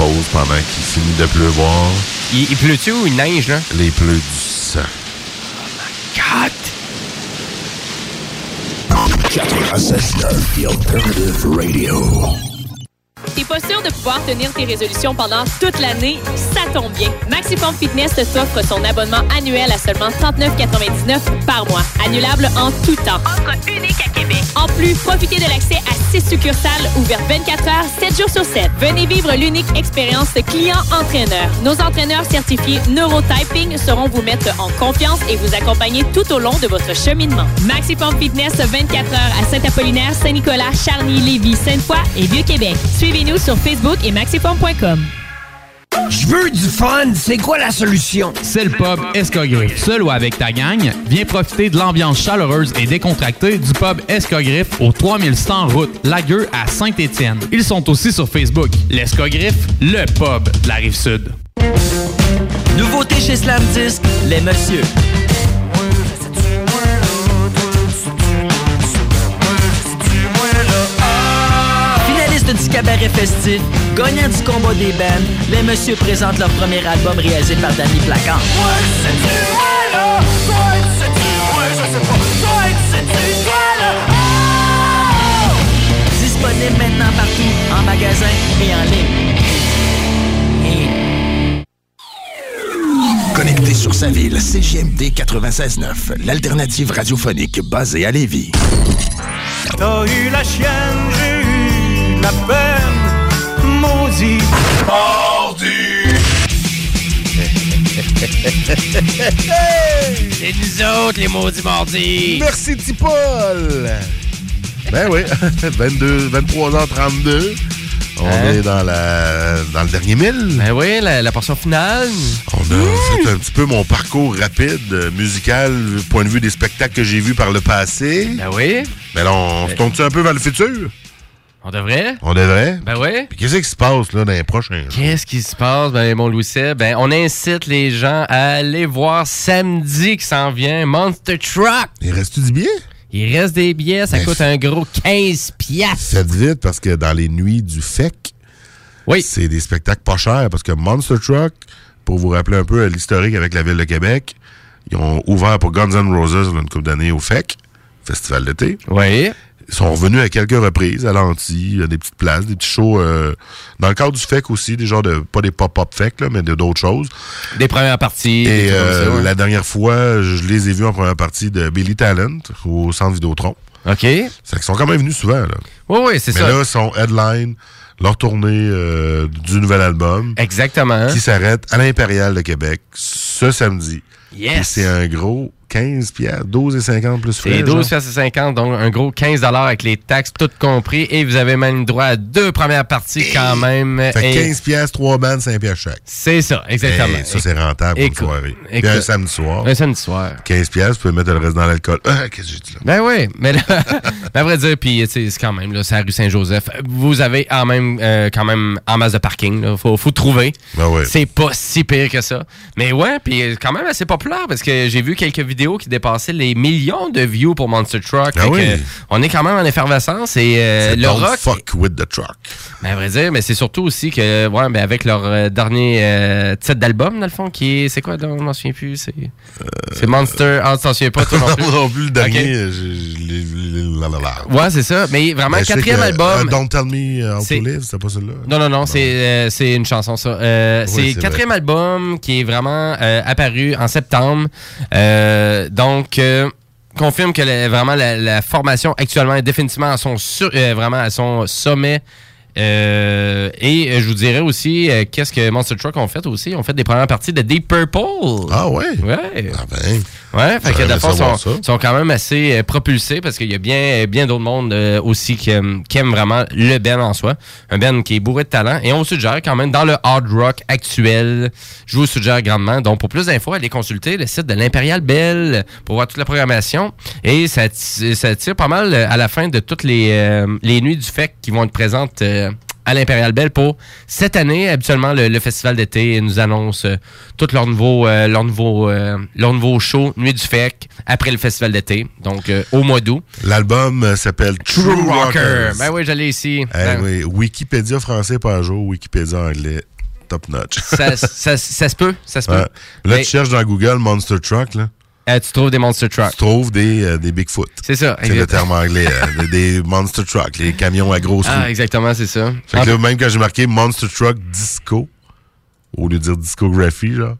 Speaker 7: Pause pendant qu'il finit de pleuvoir.
Speaker 8: Il, il pleut-tu ou il neige, là?
Speaker 7: Les pleux du sang.
Speaker 8: God!
Speaker 9: 96.9, The Alternative Radio.
Speaker 10: T'es pas sûr de pouvoir tenir tes résolutions pendant toute l'année? Ça tombe Fitness t'offre son abonnement annuel à seulement 39,99 par mois. Annulable en tout temps. Offre unique à Québec. En plus, profitez de l'accès à 6 succursales ouvertes 24 heures, 7 jours sur 7. Venez vivre l'unique expérience client-entraîneur. Nos entraîneurs certifiés Neurotyping sauront vous mettre en confiance et vous accompagner tout au long de votre cheminement. Maxiform Fitness 24 heures à Saint-Apollinaire, Saint-Nicolas, Charny, Lévis, Sainte-Foy et Vieux-Québec. Suivez-nous sur Facebook et maxiform.com.
Speaker 13: Je veux du fun, c'est quoi la solution?
Speaker 4: C'est le pub Escogriffe. Seul ou avec ta gang, viens profiter de l'ambiance chaleureuse et décontractée du pub Escogriffe au 3100 route Lagueux à Saint-Étienne. Ils sont aussi sur Facebook. L'Escogriffe, le pub de la rive sud.
Speaker 11: Nouveauté chez Slam Disc, les messieurs. Cabaret festif, gagnant du combat des bands, les messieurs présentent leur premier album réalisé par Danny Placan. Disponible maintenant partout, en magasin et en ligne.
Speaker 9: Connecté sur sa ville, CGMD 96.9, l'alternative radiophonique basée à Lévis.
Speaker 1: T'as eu la chienne, j'ai eu de la peine, maudit.
Speaker 8: C'est nous autres, les maudits mardis!
Speaker 7: Merci, petit Paul! Ben oui, 22, 23h32. On
Speaker 8: Hein?
Speaker 7: est dans, la, dans le dernier mille.
Speaker 8: Ben oui, la, la portion finale.
Speaker 7: On a fait un petit peu mon parcours rapide, euh, musical, du point de vue des spectacles que j'ai vus par le passé.
Speaker 8: Ben oui.
Speaker 7: Mais là, on se tourne-tu un peu vers le futur?
Speaker 8: On devrait?
Speaker 7: On devrait?
Speaker 8: Ben oui.
Speaker 7: Puis qu'est-ce qui se passe là dans les prochains jours?
Speaker 8: Qu'est-ce qui se passe, ben, mon Louis? Ben, on incite les gens à aller voir samedi qui s'en vient Monster Truck.
Speaker 7: Il reste du billet?
Speaker 8: Il reste des billets, ça
Speaker 7: Ben,
Speaker 8: coûte un gros 15 piastres.
Speaker 7: Faites vite parce que dans les nuits du FEC,
Speaker 8: oui.
Speaker 7: c'est des spectacles pas chers parce que Monster Truck, pour vous rappeler un peu l'historique avec la ville de Québec, ils ont ouvert pour Guns N' Roses une couple d'années au FEC, Festival d'été.
Speaker 8: Oui.
Speaker 7: Ils sont revenus à quelques reprises à l'anti, à des petites places, des petits shows euh, dans le cadre du FEC aussi, des genres de pas des pop-up FEC là, mais d'autres choses.
Speaker 8: Des premières parties.
Speaker 7: Et euh,
Speaker 8: ça, ouais.
Speaker 7: la dernière fois, je les ai vus en première partie de Billy Talent au centre Vidéotron.
Speaker 8: OK.
Speaker 7: C'est qu'ils sont quand même venus souvent là.
Speaker 8: Oui, oui, c'est
Speaker 7: Mais
Speaker 8: ça.
Speaker 7: là, son headline, leur tournée euh, du nouvel album.
Speaker 8: Exactement.
Speaker 7: Qui s'arrête à l'Impérial de Québec ce samedi.
Speaker 8: Yes.
Speaker 7: Et C'est un gros 15 piastres, 12 et 50 plus frais.
Speaker 8: C'est 12
Speaker 7: genre.
Speaker 8: piastres et 50, donc un gros 15 avec les taxes toutes compris. Et vous avez même droit à deux premières parties quand même.
Speaker 7: Fait que
Speaker 8: Et
Speaker 7: 15 piastres, 3 bandes, 5 piastres chaque.
Speaker 8: C'est ça, exactement.
Speaker 7: Et ça, c'est rentable pour une soirée. Puis un samedi soir.
Speaker 8: Un samedi soir.
Speaker 7: 15 piastres, vous pouvez mettre le reste dans l'alcool. Ah, qu'est-ce que j'ai dit là?
Speaker 8: Ben oui, mais là, à vrai dire, puis c'est quand même, là, c'est la rue Saint-Joseph. Vous avez en même, euh, quand même en masse de parking, là. Faut, faut trouver.
Speaker 7: Ben ouais.
Speaker 8: C'est pas si pire que ça. Mais ouais, puis euh, quand même assez populaire parce que j'ai vu quelques vidéos qui dépassaient les millions de views pour Monster Truck.
Speaker 7: Ah oui.
Speaker 8: que, on est quand même en effervescence et euh, le
Speaker 7: Don't
Speaker 8: rock.
Speaker 7: fuck with the truck.
Speaker 8: Ben, à vrai dire, mais c'est surtout aussi que, ouais, ben, avec leur euh, dernier euh, titre d'album, dans le fond, qui est. C'est quoi, donc, je m'en souviens plus. C'est c'est Monster. Ah, tu t'en souviens pas, toi non plus.
Speaker 7: Non plus, le dernier, euh, je- la, la, la.
Speaker 8: Ouais, c'est ça. Mais vraiment,
Speaker 7: Ben,
Speaker 8: quatrième
Speaker 7: que,
Speaker 8: album.
Speaker 7: euh, Don't Tell Me How
Speaker 8: c'est-
Speaker 7: to Live, c'est pas celui-là.
Speaker 8: Non, non, non, c'est euh, c'est une chanson, ça. Euh, c'est quatrième album qui est vraiment euh, apparu en septembre. Euh, donc, euh, confirme que la- vraiment la, la formation actuellement est définitivement à son, sur- euh, vraiment à son sommet. Euh, et euh, je vous dirais aussi euh, qu'est-ce que Monster Truck ont fait aussi? Ils ont fait des premières parties de Deep Purple.
Speaker 7: Ah ouais?
Speaker 8: Ouais.
Speaker 7: Ah ben.
Speaker 8: Ouais, fait que le
Speaker 7: savoir
Speaker 8: sont,
Speaker 7: ça.
Speaker 8: sont quand même assez euh, propulsés parce qu'il y a bien, bien d'autres mondes euh, aussi qui, aiment- qui aiment vraiment le Ben en soi. Un Ben qui est bourré de talent. Et on suggère quand même dans le hard rock actuel, je vous suggère grandement. Donc pour plus d'infos, allez consulter le site de l'Impérial Bell pour voir toute la programmation. Et ça, ça tire pas mal à la fin de toutes les, euh, les nuits du FEC qui vont être présentes euh, à l'Impérial Bell pour cette année. Habituellement, le, le festival d'été nous annonce euh, euh, euh, leurs nouveaux shows Nuit du FEC après le festival d'été, donc euh, au mois d'août.
Speaker 7: L'album euh, s'appelle True, Rockers.
Speaker 8: Ben oui, j'allais ici.
Speaker 7: Eh
Speaker 8: Ben,
Speaker 7: oui, Wikipédia français pas à jour, Wikipédia anglais top notch.
Speaker 8: ça, ça- ça se peut, ça se peut.
Speaker 7: Ouais. Là,
Speaker 8: Mais-
Speaker 7: tu cherches dans Google Monster Truck, là.
Speaker 8: Euh, tu trouves des Monster Trucks.
Speaker 7: Tu trouves des, euh, des Bigfoot.
Speaker 8: C'est ça.
Speaker 7: C'est le terme anglais. euh, des, Monster Truck, les camions à grosses roues.
Speaker 8: Ah, exactement, c'est ça.
Speaker 7: Fait que là, même quand j'ai marqué Monster Truck Disco, au lieu de dire discographie, genre,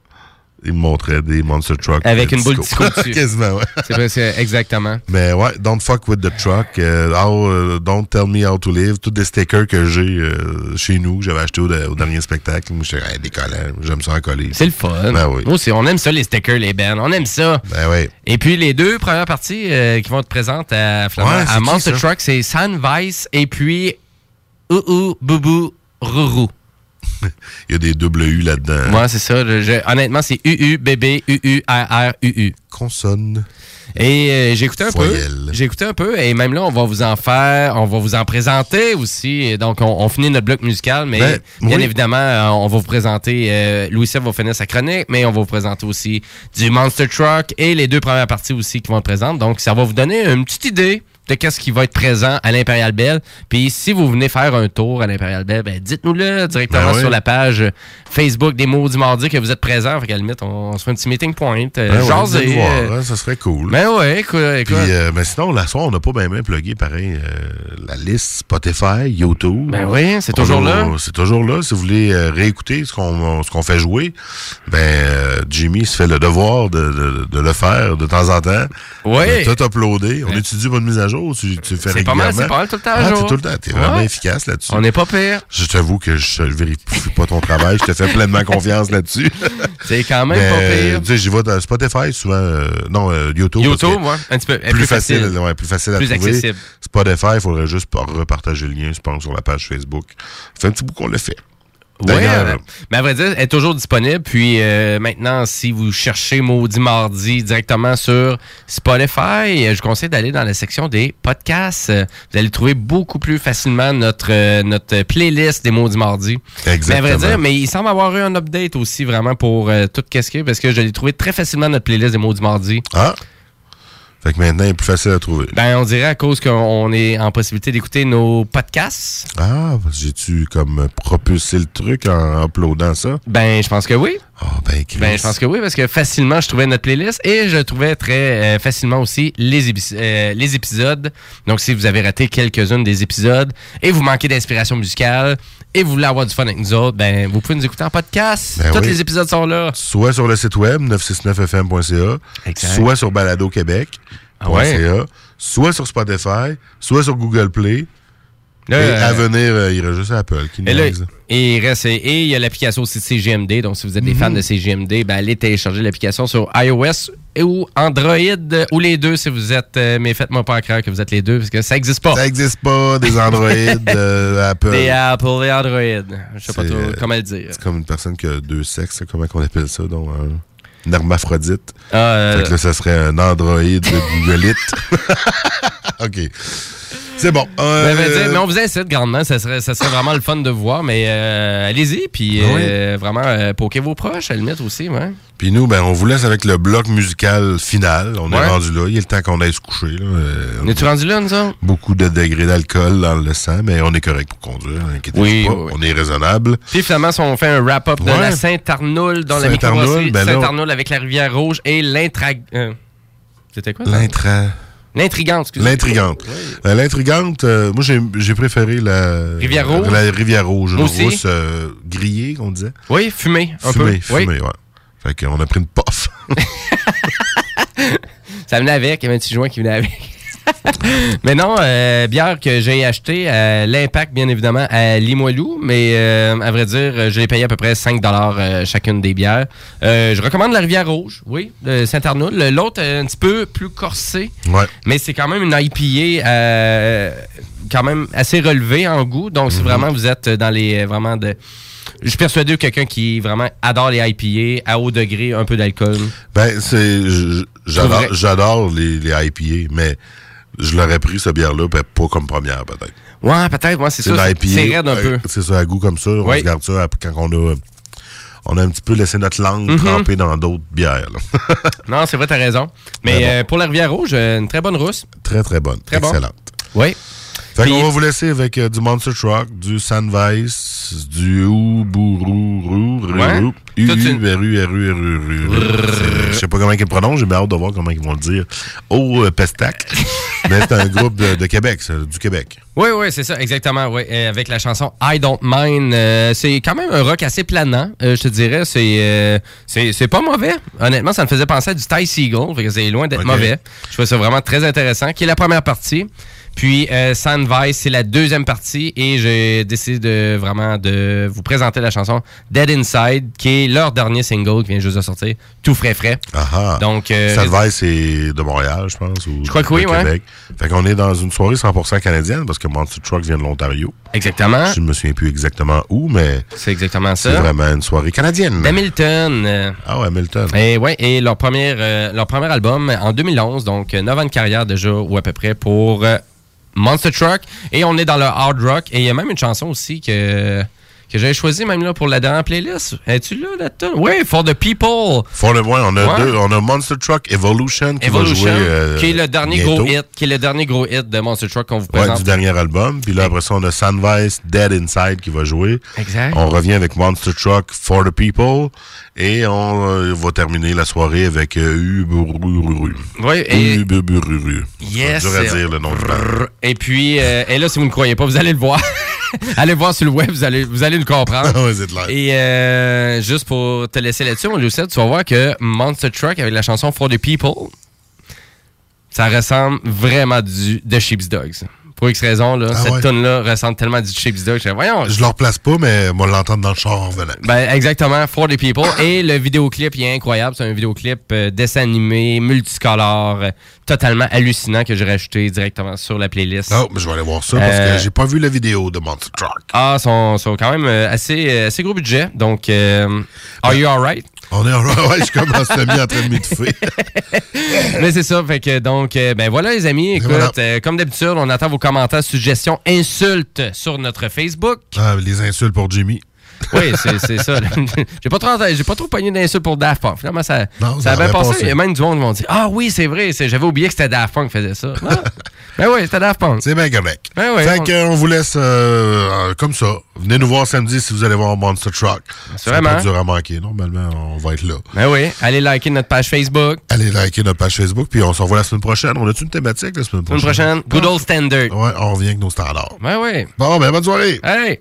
Speaker 7: il me montrait des Monster Truck.
Speaker 8: Avec une boule disco dessus.
Speaker 7: Quasiment, ouais.
Speaker 8: C'est vrai, c'est exactement.
Speaker 7: Mais ouais, Don't Fuck With The Truck, euh, how, euh, Don't Tell Me How To Live, tous des stickers que j'ai euh, chez nous, que j'avais acheté au, au dernier spectacle. Moi, j'étais hey, j'aime ça en coller.
Speaker 8: C'est le fun.
Speaker 7: Ben oui.
Speaker 8: Nous aussi, on aime ça, les stickers, les bands. On aime ça.
Speaker 7: Ben oui.
Speaker 8: Et puis, les deux premières parties euh, qui vont être présentes à, Flamand-
Speaker 7: Ouais, c'est
Speaker 8: à Monster? Truck, c'est San Vice et puis Ouhou, Boubou, Rourou.
Speaker 7: Il y a des double U là-dedans.
Speaker 8: Moi, c'est ça. je- honnêtement, c'est UU, bébé, UU, RR, UU.
Speaker 7: Consonne.
Speaker 8: Et euh, j'ai écouté un peu. J'ai écouté un peu. Et même là, on va vous en faire, on va vous en présenter aussi. Et donc, on, on finit notre bloc musical, mais
Speaker 7: Ben,
Speaker 8: bien
Speaker 7: oui.
Speaker 8: évidemment, euh, on va vous présenter. Euh, Louis va finir sa chronique, mais on va vous présenter aussi du Monster Truck et les deux premières parties aussi qui vont être présentes. Donc, ça va vous donner une petite idée de qu'est-ce qui va être présent à l'Impérial Bell. Puis si vous venez faire un tour à l'Impérial Bell, ben dites-nous-le directement
Speaker 7: Ben oui.
Speaker 8: sur la page Facebook des mots du mardi que vous êtes présent. Fait qu'à la limite, on, on se fait un petit meeting point. Euh,
Speaker 7: Ben voir,
Speaker 8: euh,
Speaker 7: hein, ça serait cool.
Speaker 8: ben ouais, écoute, écoute.
Speaker 7: Puis, euh, mais sinon, la soirée, on n'a pas bien bien plugué, pareil, euh, la liste Spotify, YouTube.
Speaker 8: Ben oui, c'est
Speaker 7: On
Speaker 8: toujours là.
Speaker 7: C'est toujours là. Si vous voulez réécouter ce qu'on ce qu'on fait jouer, ben Jimmy se fait le devoir de, de- de le faire de temps en temps.
Speaker 8: Ouais.
Speaker 7: De tout uploader. On étudie votre mise à jour. Tu, tu fais
Speaker 8: C'est pas mal, c'est pas mal tout le temps à
Speaker 7: Ah,
Speaker 8: jour.
Speaker 7: t'es tout le temps. T'es vraiment
Speaker 8: Ouais.
Speaker 7: efficace là-dessus.
Speaker 8: On n'est pas pire.
Speaker 7: Je t'avoue que je ne vérifie pas ton travail. Je te fais pleinement confiance là-dessus.
Speaker 8: C'est quand même
Speaker 7: Mais,
Speaker 8: pas pire.
Speaker 7: Tu sais, j'y vais dans Spotify souvent. euh, non, euh, YouTube.
Speaker 8: YouTube, ouais, un petit peu.
Speaker 7: Plus,
Speaker 8: Plus
Speaker 7: facile,
Speaker 8: facile.
Speaker 7: ouais, plus facile à
Speaker 8: Plus
Speaker 7: trouver.
Speaker 8: accessible.
Speaker 7: Spotify, il faudrait juste par- repartager le lien, je pense, sur la page Facebook. Ça fait un petit bout qu'on le fait.
Speaker 8: Ouais, euh, mais à vrai dire, elle est toujours disponible. Puis euh, maintenant, si vous cherchez Maudit Mardi directement sur Spotify, euh, je vous conseille d'aller dans la section des podcasts. Euh, Vous allez trouver beaucoup plus facilement notre, euh, notre playlist des Maudits Mardi. Mais à vrai
Speaker 7: Exactement.
Speaker 8: dire, mais il semble avoir eu un update aussi vraiment pour tout qu'est-ce parce que je l'ai trouvé très facilement notre playlist des Maudits Mardi.
Speaker 7: Ah! Fait que maintenant, il est plus facile à trouver.
Speaker 8: Ben, on dirait à cause qu'on est en possibilité d'écouter nos podcasts.
Speaker 7: Ah, j'ai-tu comme propulsé le truc en uploadant ça?
Speaker 8: Ben, je pense que oui.
Speaker 7: Ah, ben, Chris.
Speaker 8: Ben, je pense que oui, parce que facilement, je trouvais notre playlist et je trouvais très euh, facilement aussi les, euh, les épisodes. Donc, si vous avez raté quelques-unes des épisodes et vous manquez d'inspiration musicale et vous voulez avoir du fun avec nous autres, ben, vous pouvez nous écouter en podcast.
Speaker 7: Ben
Speaker 8: Tous
Speaker 7: oui.
Speaker 8: les épisodes sont là.
Speaker 7: Soit sur le site web 969fm.ca,
Speaker 8: Exact.
Speaker 7: soit sur Balado Québec.
Speaker 8: Ah ouais.
Speaker 7: soit sur Spotify, soit sur Google Play.
Speaker 8: Là,
Speaker 7: et
Speaker 8: euh,
Speaker 7: à venir, euh, il reste juste Apple qui
Speaker 8: Et là, et il reste- et il y a l'application aussi de CGMD. Donc, si vous êtes des
Speaker 7: Mhm.
Speaker 8: fans de CGMD, ben, allez télécharger l'application sur iOS et ou Android ou les deux si vous êtes. euh, mais faites-moi pas croire que vous êtes les deux parce que ça n'existe pas.
Speaker 7: Ça n'existe pas, des Android, euh, Apple.
Speaker 8: Des Apple et Android. Je sais pas trop comment le dire.
Speaker 7: C'est comme une personne qui a deux sexes, comment on appelle ça, donc un, hermaphrodite.
Speaker 8: Ah, euh,
Speaker 7: Fait que là, ça serait un androïde de Googleite. OK. C'est bon. Euh,
Speaker 8: Ben, ben, dire, mais on vous incite grandement, ça serait, ça serait vraiment le fun de voir, mais euh, allez-y, puis euh, vraiment, euh, poquez vos proches, à la limite aussi, ouais.
Speaker 7: Puis nous, ben, on vous laisse avec le bloc musical final. On
Speaker 8: Ouais.
Speaker 7: est rendu là. Il est le temps qu'on aille se coucher. Là. Euh,
Speaker 8: On est-tu rendu là, nous autres?
Speaker 7: Beaucoup de degrés d'alcool dans le sang, mais on est correct pour conduire. Inquiétez-vous
Speaker 8: Oui,
Speaker 7: pas.
Speaker 8: oui.
Speaker 7: On est raisonnable.
Speaker 8: Puis finalement, si on fait un wrap-up de la Saint-Arnoul dans la
Speaker 7: Saint-Arnoul,
Speaker 8: microbrasserie
Speaker 7: ben
Speaker 8: Saint-Arnoul avec la rivière Rouge et l'intrag... euh, C'était quoi?
Speaker 7: L'intra...
Speaker 8: L'intrigante, excusez.
Speaker 7: L'intrigante. Euh, L'intrigante, euh, moi, j'ai préféré la...
Speaker 8: Rivière Rouge?
Speaker 7: La rivière rouge. Rousse euh, grillée, qu'on disait.
Speaker 8: Oui, fumé, un
Speaker 7: fumé,
Speaker 8: peu. Oui.
Speaker 7: Fumé, ouais. Fait qu'on a pris une puff.
Speaker 8: Ça venait avec, il y avait un petit joint qui venait avec. mais non, euh, bière que j'ai acheté à l'Impact, bien évidemment, à Limoilou. Mais euh, à vrai dire, je l'ai payé à peu près 5 euh, chacune des bières. Euh, je recommande la Rivière Rouge, oui, de Saint-Arnoul. L'autre, euh, un petit peu plus corsé.
Speaker 7: Ouais.
Speaker 8: Mais c'est quand même une IPA euh, quand même assez relevée en goût. Donc,
Speaker 7: Mhm.
Speaker 8: si vraiment vous êtes dans les euh, vraiment de. Je suis persuadé que quelqu'un qui vraiment adore les IPA à haut degré, un peu d'alcool.
Speaker 7: Ben, c'est. j'adore les, les IPA, mais je l'aurais pris, cette bière-là, ben, pas comme première, peut-être.
Speaker 8: Ouais, peut-être, moi, c'est ça. C'est raide un peu.
Speaker 7: euh, C'est ça, à goût comme ça. On
Speaker 8: Oui.
Speaker 7: se garde ça quand on a, on a un petit peu laissé notre langue
Speaker 8: Mhm.
Speaker 7: tremper dans d'autres bières. là.
Speaker 8: Non, c'est vrai, t'as raison. Mais euh, pour la Rivière Rouge, euh, une très bonne rousse.
Speaker 7: très, très bonne.
Speaker 8: Très bon.
Speaker 7: Excellente.
Speaker 8: Oui.
Speaker 7: Fait
Speaker 8: Puis-
Speaker 7: qu'on va vous laisser avec euh, du Monster Truck, du Sandvice, du Oubourou,
Speaker 8: Ouais.
Speaker 7: Uru, Uru, Uru, Je sais pas comment ils le prononcent, j'ai bien hâte de voir comment ils vont le dire. Au euh, Pestac. Mais c'est un groupe de, de Québec, ça, du Québec.
Speaker 8: Oui, oui, c'est ça, exactement. Oui, Euh, avec la chanson I Don't Mind. euh, c'est quand même un rock assez planant, euh, je te dirais. C'est euh, c'est c'est pas mauvais. Honnêtement, ça me faisait penser à du Ty Seagull. C'est loin d'être mauvais. Je trouvais ça vraiment très intéressant. Qui est la première partie. Puis euh, Sand Vice, c'est la deuxième partie. Et j'ai décidé de vraiment de vous présenter la chanson Dead Inside, qui est leur dernier single qui vient juste de sortir. Tout frais frais.
Speaker 7: Ah ah.
Speaker 8: Donc, euh,
Speaker 7: Sandvice, c'est de Montréal, je pense. Ou
Speaker 8: Je crois que oui, ouais.
Speaker 7: Québec. Fait qu'on est dans une soirée 100% canadienne parce que Monster Truck vient de l'Ontario.
Speaker 8: Exactement.
Speaker 7: Je ne me souviens plus exactement où, mais
Speaker 8: C'est exactement ça.
Speaker 7: c'est vraiment une soirée canadienne.
Speaker 8: Hamilton.
Speaker 7: Ah ouais, Hamilton.
Speaker 8: Et ouais, et leur premier, euh, leur premier album en 2011, donc 9 ans de carrière déjà ou à peu près pour Monster Truck. Et on est dans le hard rock. Et il y a même une chanson aussi que, que j'avais choisie même là pour la dernière playlist. Es-tu là, la tune? Oui, For the People.
Speaker 7: Faut le voir, on a
Speaker 8: Ouais.
Speaker 7: deux. On a Monster Truck Evolution qui
Speaker 8: Evolution,
Speaker 7: va jouer. euh,
Speaker 8: qui est le dernier
Speaker 7: bientôt.
Speaker 8: gros hit, qui est le dernier gros hit de Monster Truck qu'on vous
Speaker 7: Ouais,
Speaker 8: présente.
Speaker 7: du dernier album. Puis là, après ça, on a Sandvice, Dead Inside qui va jouer.
Speaker 8: Exact.
Speaker 7: On revient avec Monster Truck, For the People. Et on euh, va terminer la soirée avec euh, Ubururu.
Speaker 8: Oui, et-
Speaker 7: Ubururu.
Speaker 8: Yes.
Speaker 7: C'est dur à dire le nom.
Speaker 8: Et puis, euh, et là, si vous ne croyez pas, vous allez le voir. allez le voir sur le web, vous allez, vous allez le comprendre.
Speaker 7: C'est clair.
Speaker 8: Et euh, juste pour te laisser là-dessus, mon Lucette, tu vas voir que Monster Truck avec la chanson For the People, ça ressemble vraiment du, de Sheep's Dogs. Pour X raison, là,
Speaker 7: Ah
Speaker 8: cette
Speaker 7: ouais?
Speaker 8: tune-là ressemble tellement du Sheep's Dogs. Je Voyons,
Speaker 7: Je le replace pas, mais moi, l'entendre dans le char en venant.
Speaker 8: ben, exactement, For the People. Et le vidéoclip, il est incroyable. C'est un vidéoclip euh, dessin animé, multicolore, euh, totalement hallucinant que j'ai rajouté directement sur la playlist.
Speaker 7: Oh, mais je vais aller voir ça parce
Speaker 8: Euh,
Speaker 7: que j'ai pas vu la vidéo de Monster Truck.
Speaker 8: Ah, sont, sont quand même euh, assez, euh, assez gros budget. Donc, euh, are you alright?
Speaker 7: On est en ouais, je commence à mis en train de m'étouffer.
Speaker 8: Mais c'est ça, fait que donc, euh, ben voilà les amis, écoute,
Speaker 7: voilà.
Speaker 8: euh, comme d'habitude, on attend vos commentaires, suggestions, insultes sur notre Facebook.
Speaker 7: Ah, les insultes pour Jimmy.
Speaker 8: Oui, c'est ça. j'ai pas trop, j'ai pas trop pogné d'insultes pour Daft Punk. Finalement, ça,
Speaker 7: Non,
Speaker 8: ça
Speaker 7: ça
Speaker 8: a bien
Speaker 7: avait
Speaker 8: passé. Il y a même du monde qui m'ont dit Ah oui, c'est vrai, j'avais oublié que c'était Daft Punk qui faisait ça. Ah, ben oui, c'était Daft Punk.
Speaker 7: C'est bien correct.
Speaker 8: Ben oui,
Speaker 7: fait
Speaker 8: on-
Speaker 7: qu'on vous laisse euh, euh, comme ça. Venez nous voir samedi si vous allez voir Monster Truck. C'est
Speaker 8: Assurément.
Speaker 7: pas dur à manquer. Normalement, on va être là.
Speaker 8: Ben oui, allez liker notre page Facebook.
Speaker 7: Allez liker notre page Facebook, puis on se revoit la semaine prochaine. On a-tu une thématique la semaine
Speaker 8: Semaine
Speaker 7: prochaine?
Speaker 8: prochaine, Good Old Standard.
Speaker 7: Ouais, on revient avec nos standards.
Speaker 8: Ben oui.
Speaker 7: Bon, ben bonne soirée.
Speaker 8: Hey!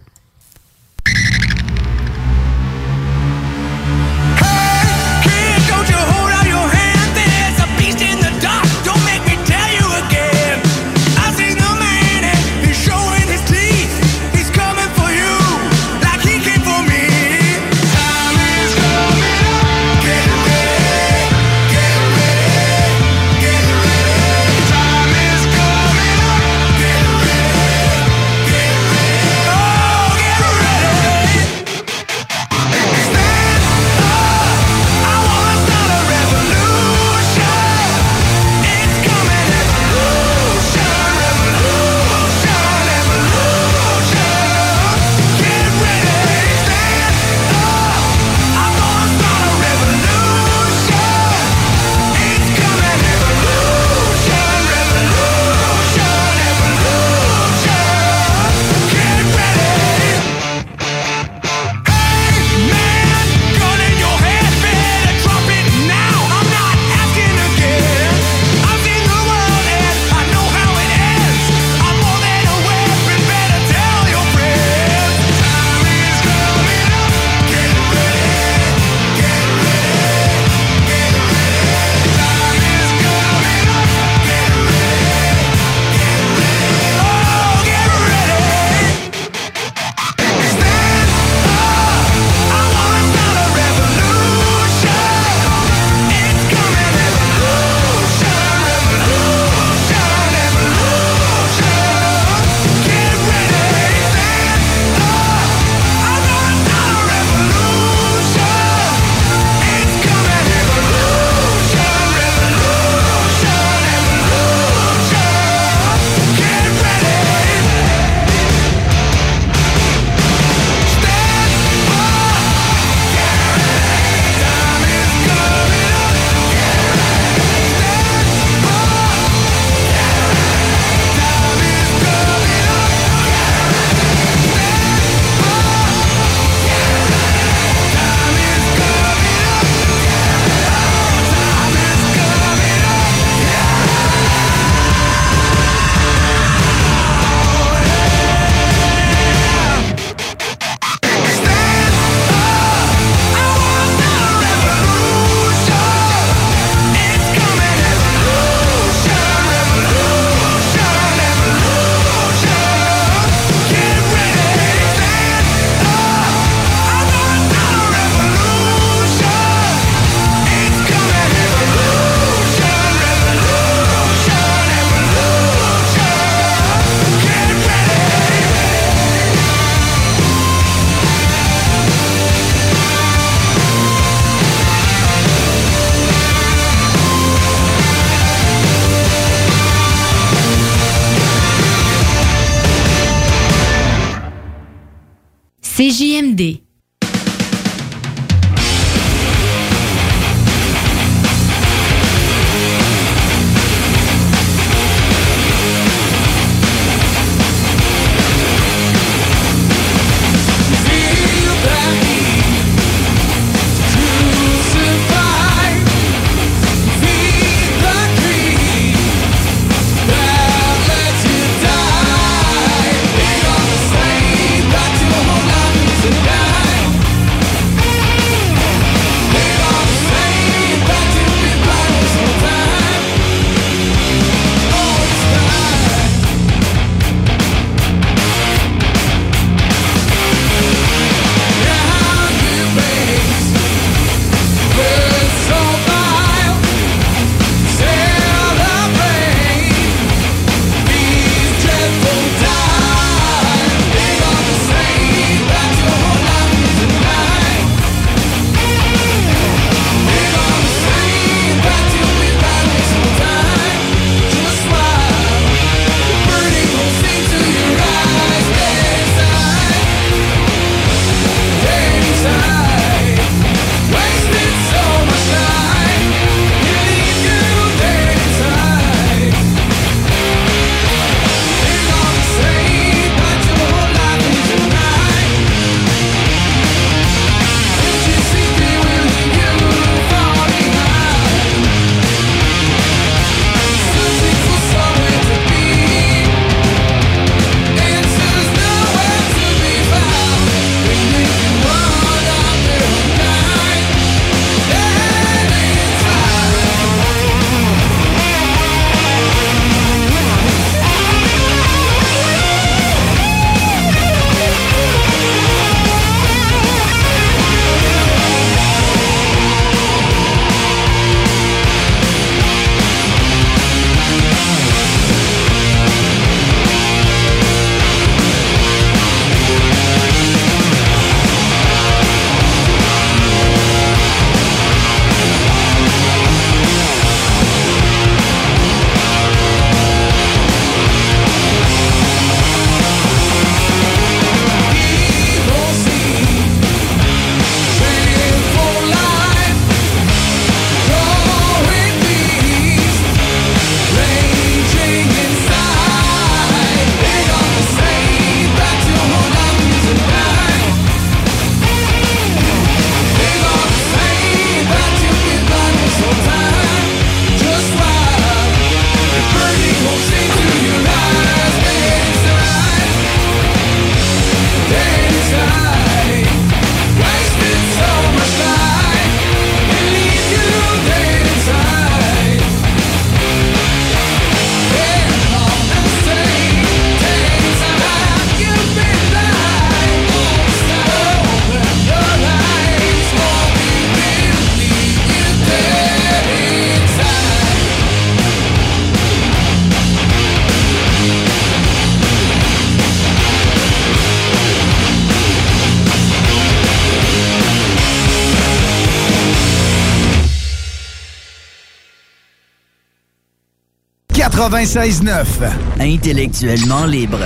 Speaker 1: Intellectuellement libre.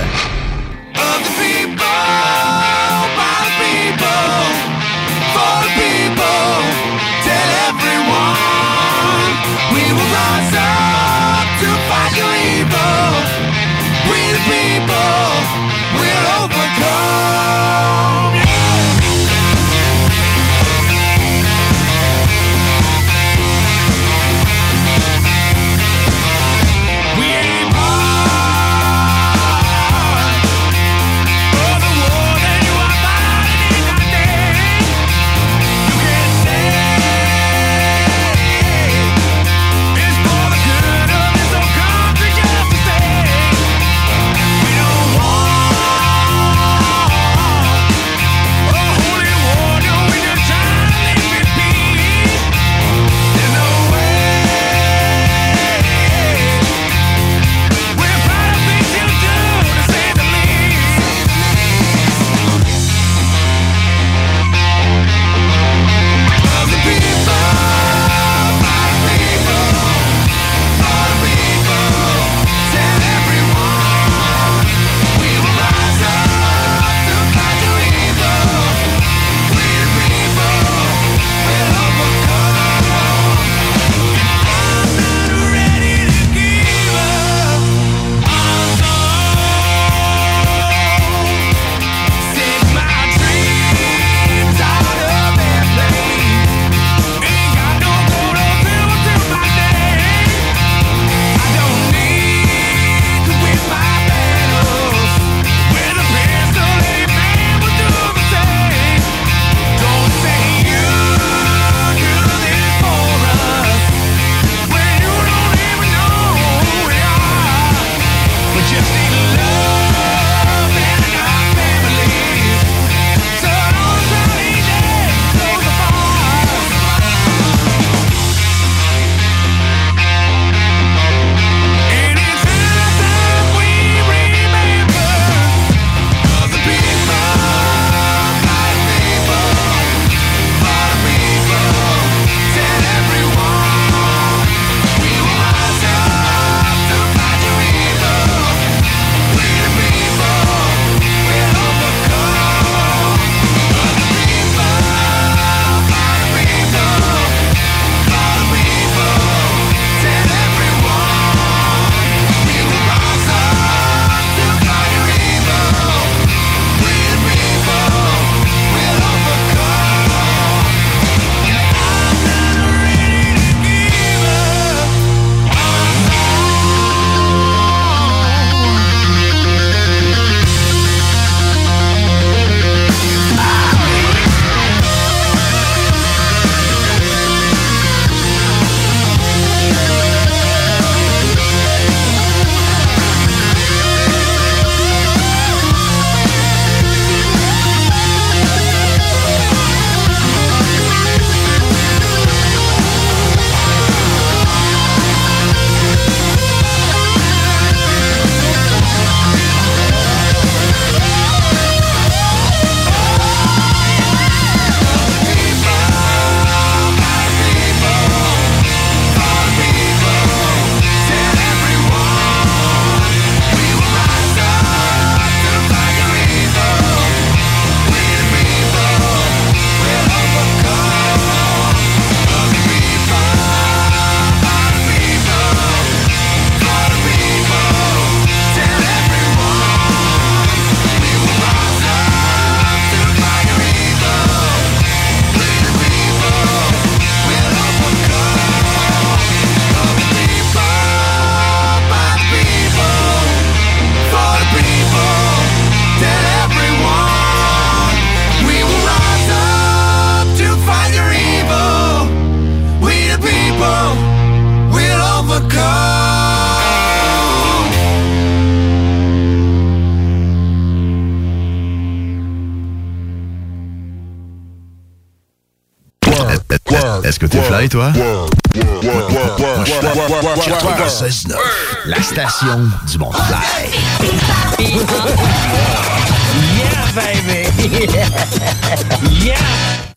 Speaker 5: Et toi?
Speaker 9: 96.9, la station du monde
Speaker 1: Yeah, baby. yeah.